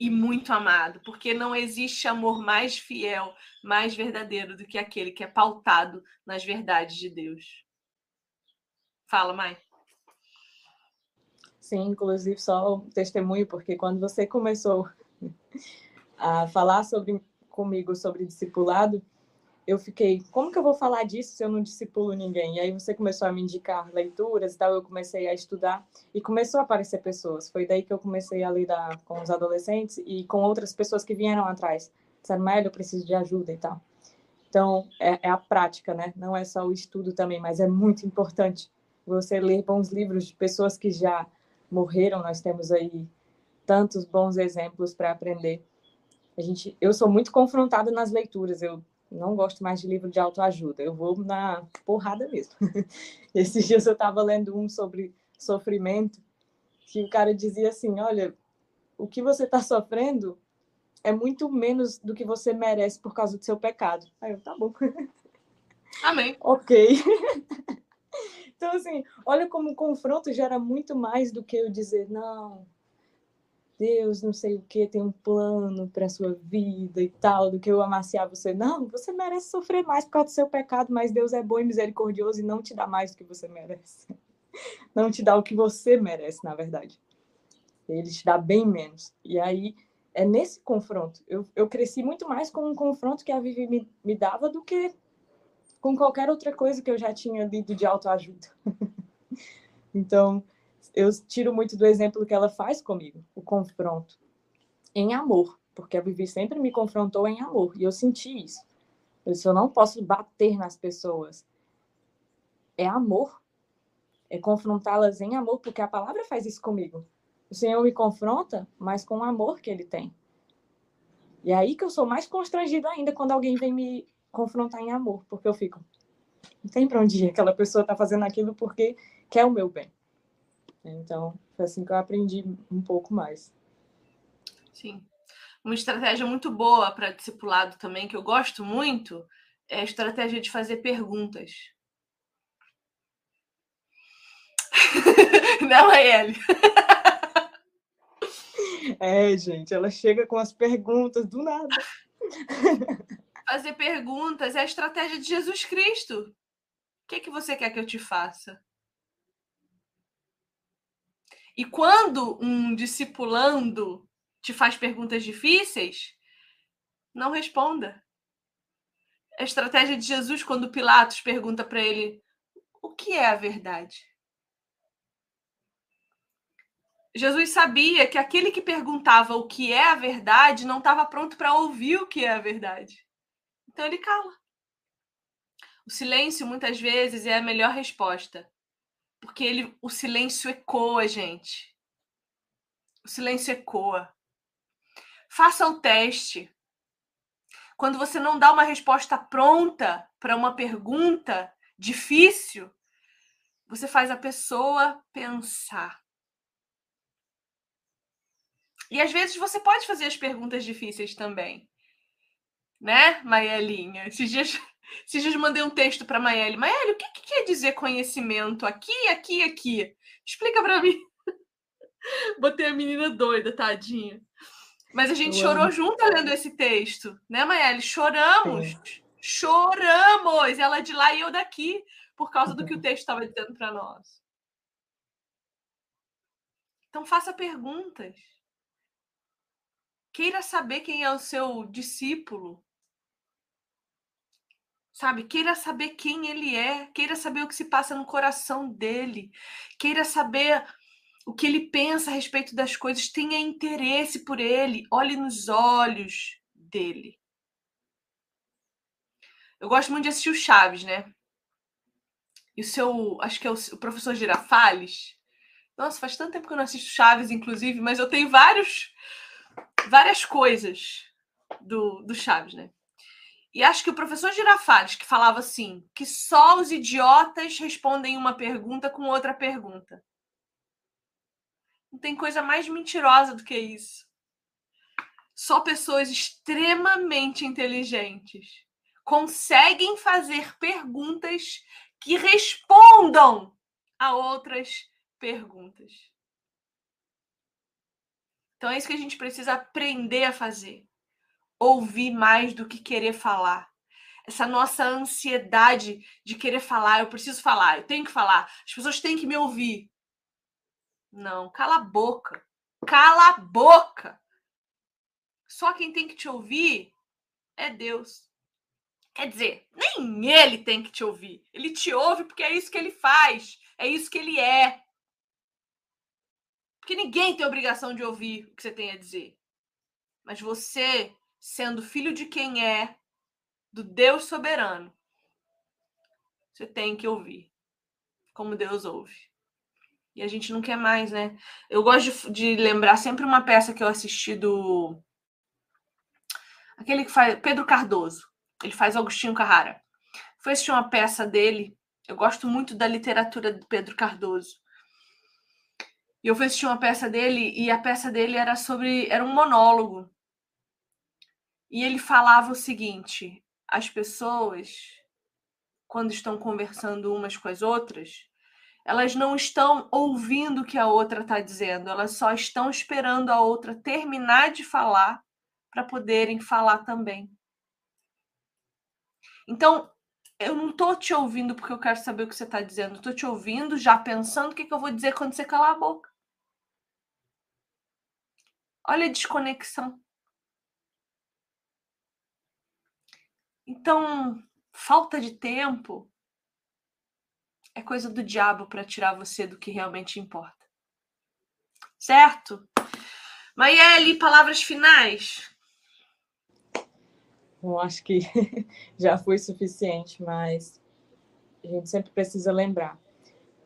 E muito amado, porque não existe amor mais fiel, mais verdadeiro do que aquele que é pautado nas verdades de Deus. Fala, Mai. Sim, inclusive só um testemunho, porque quando você começou a falar sobre comigo sobre discipulado, eu fiquei, como que eu vou falar disso se eu não discipulo ninguém? E aí você começou a me indicar leituras e tal, eu comecei a estudar e começou a aparecer pessoas. Foi daí que eu comecei a lidar com os adolescentes e com outras pessoas que vieram atrás. Disseram, Mael, eu preciso de ajuda e tal. Então, é, é, a prática, né? Não é só o estudo também, mas é muito importante você ler bons livros de pessoas que já morreram, nós temos aí tantos bons exemplos para aprender. A gente, eu sou muito confrontada nas leituras, eu não gosto mais de livro de autoajuda, eu vou na porrada mesmo. Esses dias eu estava lendo um sobre sofrimento, que o cara dizia assim: olha, o que você está sofrendo é muito menos do que você merece por causa do seu pecado. Aí eu, tá bom. Amém. ok. Então, assim, olha como o confronto gera muito mais do que eu dizer, não, Deus, não sei o que, tem um plano para sua vida e tal, do que eu amaciar você. Não, você merece sofrer mais por causa do seu pecado, mas Deus é bom e misericordioso e não te dá mais do que você merece. Não te dá o que você merece, na verdade. Ele te dá bem menos. E aí, é nesse confronto. Eu, eu cresci muito mais com um confronto que a Vivi me, me dava do que com qualquer outra coisa que eu já tinha lido de autoajuda. então, eu tiro muito do exemplo que ela faz comigo, o confronto em amor, porque a Vivi sempre me confrontou em amor e eu senti isso. Eu disse, eu não posso bater nas pessoas. É amor. É confrontá-las em amor, porque a palavra faz isso comigo. O Senhor me confronta, mas com o amor que ele tem. E é aí que eu sou mais constrangida ainda quando alguém vem me confrontar em amor, porque eu fico, Não tem para onde ir. Aquela pessoa está fazendo aquilo porque quer o meu bem. Então, foi assim que eu aprendi um pouco mais. Sim. Uma estratégia muito boa para discipulado também, que eu gosto muito, é a estratégia de fazer perguntas. Não, Maeli? É, gente, ela chega com as perguntas do nada. Fazer perguntas é a estratégia de Jesus Cristo. O que, que você quer que eu te faça? E quando um discipulando te faz perguntas difíceis, não responda. A estratégia de Jesus, quando Pilatos pergunta para ele: o que é a verdade? Jesus sabia que aquele que perguntava o que é a verdade não estava pronto para ouvir o que é a verdade. Então ele cala. O silêncio muitas vezes é a melhor resposta, porque ele, o silêncio ecoa, gente. O silêncio ecoa. Faça o teste. Quando você não dá uma resposta pronta para uma pergunta difícil, você faz a pessoa pensar. E às vezes você pode fazer as perguntas difíceis também. Né, Maielinha? Esses dias, esses dias mandei um texto para Maiele. Maiele, o que, que quer dizer conhecimento aqui, aqui, aqui? Explica para mim. Botei a menina doida, tadinha. Mas a gente eu chorou amo. junto lendo esse texto, né, Maiele? Choramos. Sim. Choramos! Ela de lá e eu daqui, por causa do que o texto estava dizendo para nós. Então faça perguntas. Queira saber quem é o seu discípulo. Sabe? Queira saber quem ele é, queira saber o que se passa no coração dele, queira saber o que ele pensa a respeito das coisas, tenha interesse por ele, olhe nos olhos dele. Eu gosto muito de assistir o Chaves, né? E o seu, acho que é o, o professor Girafales. Nossa, faz tanto tempo que eu não assisto Chaves, inclusive, mas eu tenho vários várias coisas do, do Chaves, né? E acho que o professor Girafales, que falava assim, que só os idiotas respondem uma pergunta com outra pergunta. Não tem coisa mais mentirosa do que isso. Só pessoas extremamente inteligentes conseguem fazer perguntas que respondam a outras perguntas. Então é isso que a gente precisa aprender a fazer. Ouvir mais do que querer falar. Essa nossa ansiedade de querer falar, eu preciso falar, eu tenho que falar, as pessoas têm que me ouvir. Não, cala a boca. Cala a boca. Só quem tem que te ouvir é Deus. Quer dizer, nem ele tem que te ouvir. Ele te ouve porque é isso que ele faz, é isso que ele é. Porque ninguém tem obrigação de ouvir o que você tem a dizer. Mas você, sendo filho de quem é, do Deus soberano, você tem que ouvir como Deus ouve. E a gente não quer mais, né? Eu gosto de, de lembrar sempre uma peça que eu assisti do. Aquele que faz. Pedro Cardoso. Ele faz Agostinho Carrara. Foi assistir uma peça dele. Eu gosto muito da literatura do Pedro Cardoso. E eu fui assistir uma peça dele e a peça dele era sobre. era um monólogo. E ele falava o seguinte: as pessoas, quando estão conversando umas com as outras, elas não estão ouvindo o que a outra está dizendo, elas só estão esperando a outra terminar de falar para poderem falar também. Então, eu não estou te ouvindo porque eu quero saber o que você está dizendo, estou te ouvindo já pensando o que, que eu vou dizer quando você calar a boca. Olha a desconexão. Então, falta de tempo é coisa do diabo para tirar você do que realmente importa. Certo? Maiele, palavras finais? Eu acho que já foi suficiente, mas a gente sempre precisa lembrar.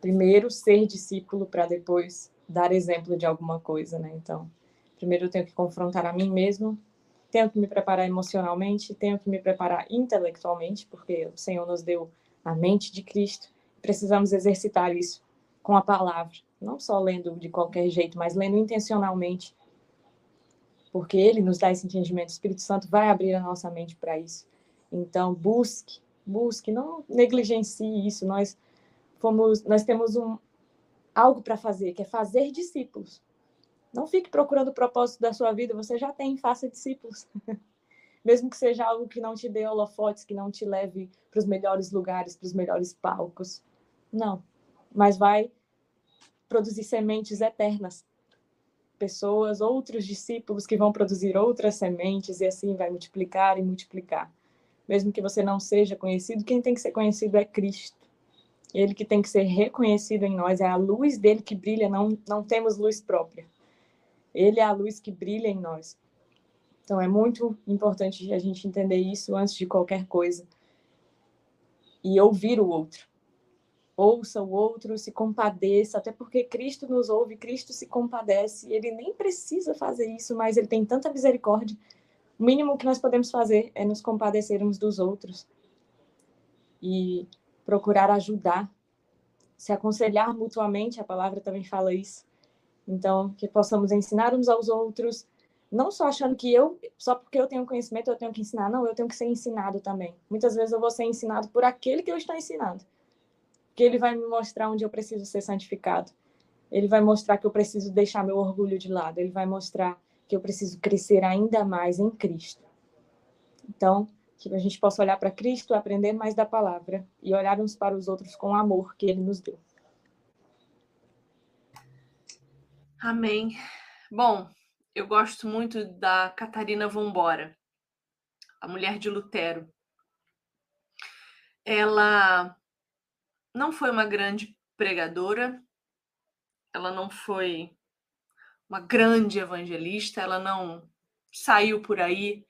Primeiro, ser discípulo para depois dar exemplo de alguma coisa, né? Então, Primeiro eu tenho que confrontar a mim mesmo, tenho que me preparar emocionalmente, tenho que me preparar intelectualmente, porque o Senhor nos deu a mente de Cristo. Precisamos exercitar isso com a palavra, não só lendo de qualquer jeito, mas lendo intencionalmente, porque Ele nos dá esse entendimento. O Espírito Santo vai abrir a nossa mente para isso. Então, busque, busque, não negligencie isso. Nós fomos, nós temos um algo para fazer, que é fazer discípulos. Não fique procurando o propósito da sua vida, você já tem, faça discípulos. Mesmo que seja algo que não te dê holofotes, que não te leve para os melhores lugares, para os melhores palcos. Não. Mas vai produzir sementes eternas. Pessoas, outros discípulos que vão produzir outras sementes e assim vai multiplicar e multiplicar. Mesmo que você não seja conhecido, quem tem que ser conhecido é Cristo. Ele que tem que ser reconhecido em nós, é a luz dele que brilha, não, não temos luz própria. Ele é a luz que brilha em nós. Então é muito importante a gente entender isso antes de qualquer coisa. E ouvir o outro. Ouça o outro, se compadeça, até porque Cristo nos ouve, Cristo se compadece. Ele nem precisa fazer isso, mas ele tem tanta misericórdia. O mínimo que nós podemos fazer é nos compadecermos dos outros. E procurar ajudar, se aconselhar mutuamente, a palavra também fala isso. Então, que possamos ensinar uns aos outros, não só achando que eu, só porque eu tenho conhecimento, eu tenho que ensinar, não, eu tenho que ser ensinado também. Muitas vezes eu vou ser ensinado por aquele que eu estou ensinando, que ele vai me mostrar onde eu preciso ser santificado. Ele vai mostrar que eu preciso deixar meu orgulho de lado, ele vai mostrar que eu preciso crescer ainda mais em Cristo. Então, que a gente possa olhar para Cristo, aprender mais da palavra e olhar uns para os outros com o amor que ele nos deu. Amém. Bom, eu gosto muito da Catarina Vombora, a mulher de Lutero. Ela não foi uma grande pregadora, ela não foi uma grande evangelista, ela não saiu por aí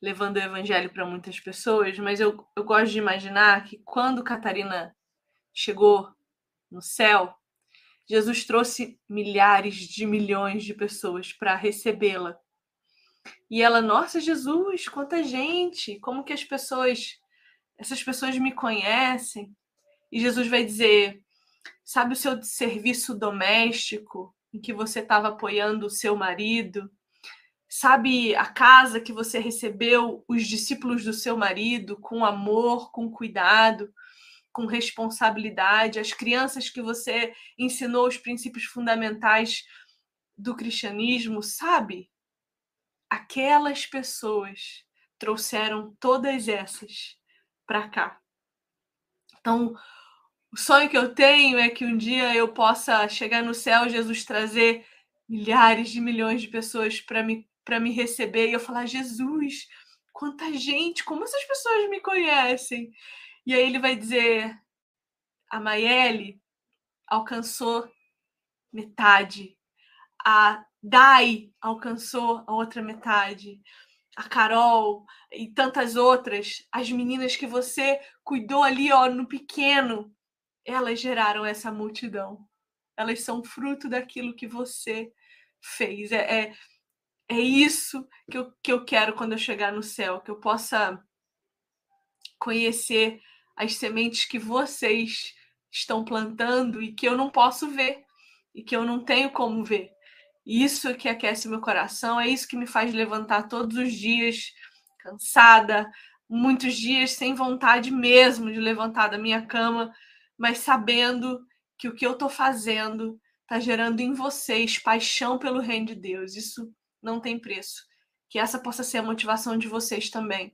levando o evangelho para muitas pessoas, mas eu, eu gosto de imaginar que quando Catarina chegou no céu, Jesus trouxe milhares de milhões de pessoas para recebê-la. E ela, nossa Jesus, quanta gente! Como que as pessoas, essas pessoas me conhecem? E Jesus vai dizer: sabe o seu serviço doméstico em que você estava apoiando o seu marido? Sabe a casa que você recebeu os discípulos do seu marido com amor, com cuidado, com responsabilidade, as crianças que você ensinou os princípios fundamentais do cristianismo, sabe? Aquelas pessoas trouxeram todas essas para cá. Então, o sonho que eu tenho é que um dia eu possa chegar no céu, Jesus trazer milhares de milhões de pessoas para me para me receber e eu falar: Jesus, quanta gente, como essas pessoas me conhecem? E aí ele vai dizer: a Maiele alcançou metade, a Dai alcançou a outra metade, a Carol e tantas outras, as meninas que você cuidou ali ó, no pequeno, elas geraram essa multidão. Elas são fruto daquilo que você fez. É, é, é isso que eu, que eu quero quando eu chegar no céu, que eu possa conhecer as sementes que vocês estão plantando e que eu não posso ver e que eu não tenho como ver. Isso é que aquece meu coração, é isso que me faz levantar todos os dias cansada, muitos dias sem vontade mesmo de levantar da minha cama, mas sabendo que o que eu estou fazendo está gerando em vocês paixão pelo reino de Deus. Isso não tem preço. Que essa possa ser a motivação de vocês também.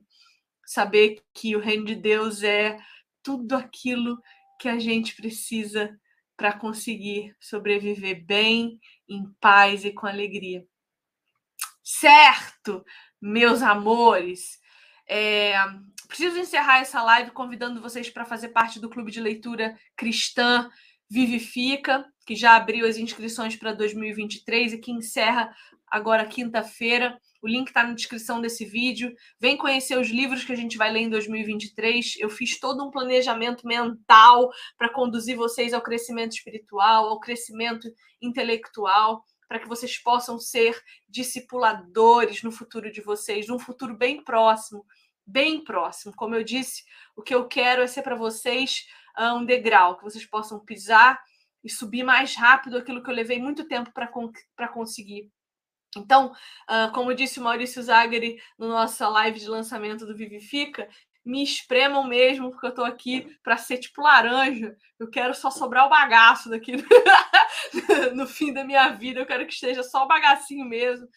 Saber que o reino de Deus é tudo aquilo que a gente precisa para conseguir sobreviver bem, em paz e com alegria. Certo, meus amores. É, preciso encerrar essa live convidando vocês para fazer parte do clube de leitura cristã Vivifica, que já abriu as inscrições para 2023 e que encerra agora quinta-feira. O link está na descrição desse vídeo. Vem conhecer os livros que a gente vai ler em 2023. Eu fiz todo um planejamento mental para conduzir vocês ao crescimento espiritual, ao crescimento intelectual, para que vocês possam ser discipuladores no futuro de vocês, num futuro bem próximo bem próximo. Como eu disse, o que eu quero é ser para vocês uh, um degrau, que vocês possam pisar e subir mais rápido aquilo que eu levei muito tempo para conseguir. Então, uh, como disse o Maurício Zagari no nossa live de lançamento do Vivifica, me espremam mesmo, porque eu estou aqui para ser tipo laranja. Eu quero só sobrar o bagaço daqui no fim da minha vida. Eu quero que esteja só o bagacinho mesmo,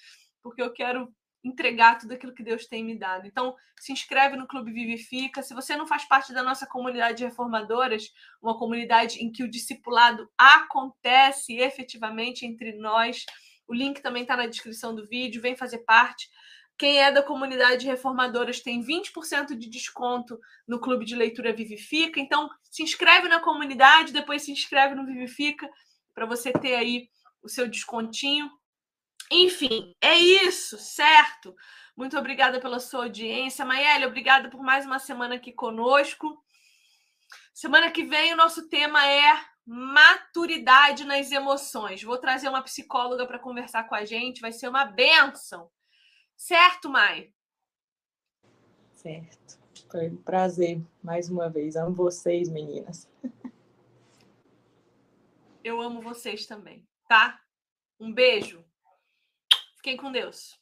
porque eu quero entregar tudo aquilo que Deus tem me dado. Então, se inscreve no Clube Vivifica. Se você não faz parte da nossa comunidade de reformadoras, uma comunidade em que o discipulado acontece efetivamente entre nós, o link também está na descrição do vídeo. Vem fazer parte. Quem é da comunidade reformadoras tem 20% de desconto no Clube de Leitura Vivifica. Então, se inscreve na comunidade, depois se inscreve no Vivifica para você ter aí o seu descontinho. Enfim, é isso, certo? Muito obrigada pela sua audiência. Maélia, obrigada por mais uma semana aqui conosco. Semana que vem o nosso tema é maturidade nas emoções. Vou trazer uma psicóloga para conversar com a gente, vai ser uma benção. Certo, Mai? Certo. Foi um prazer mais uma vez. Amo vocês, meninas. Eu amo vocês também, tá? Um beijo. Fiquem com Deus.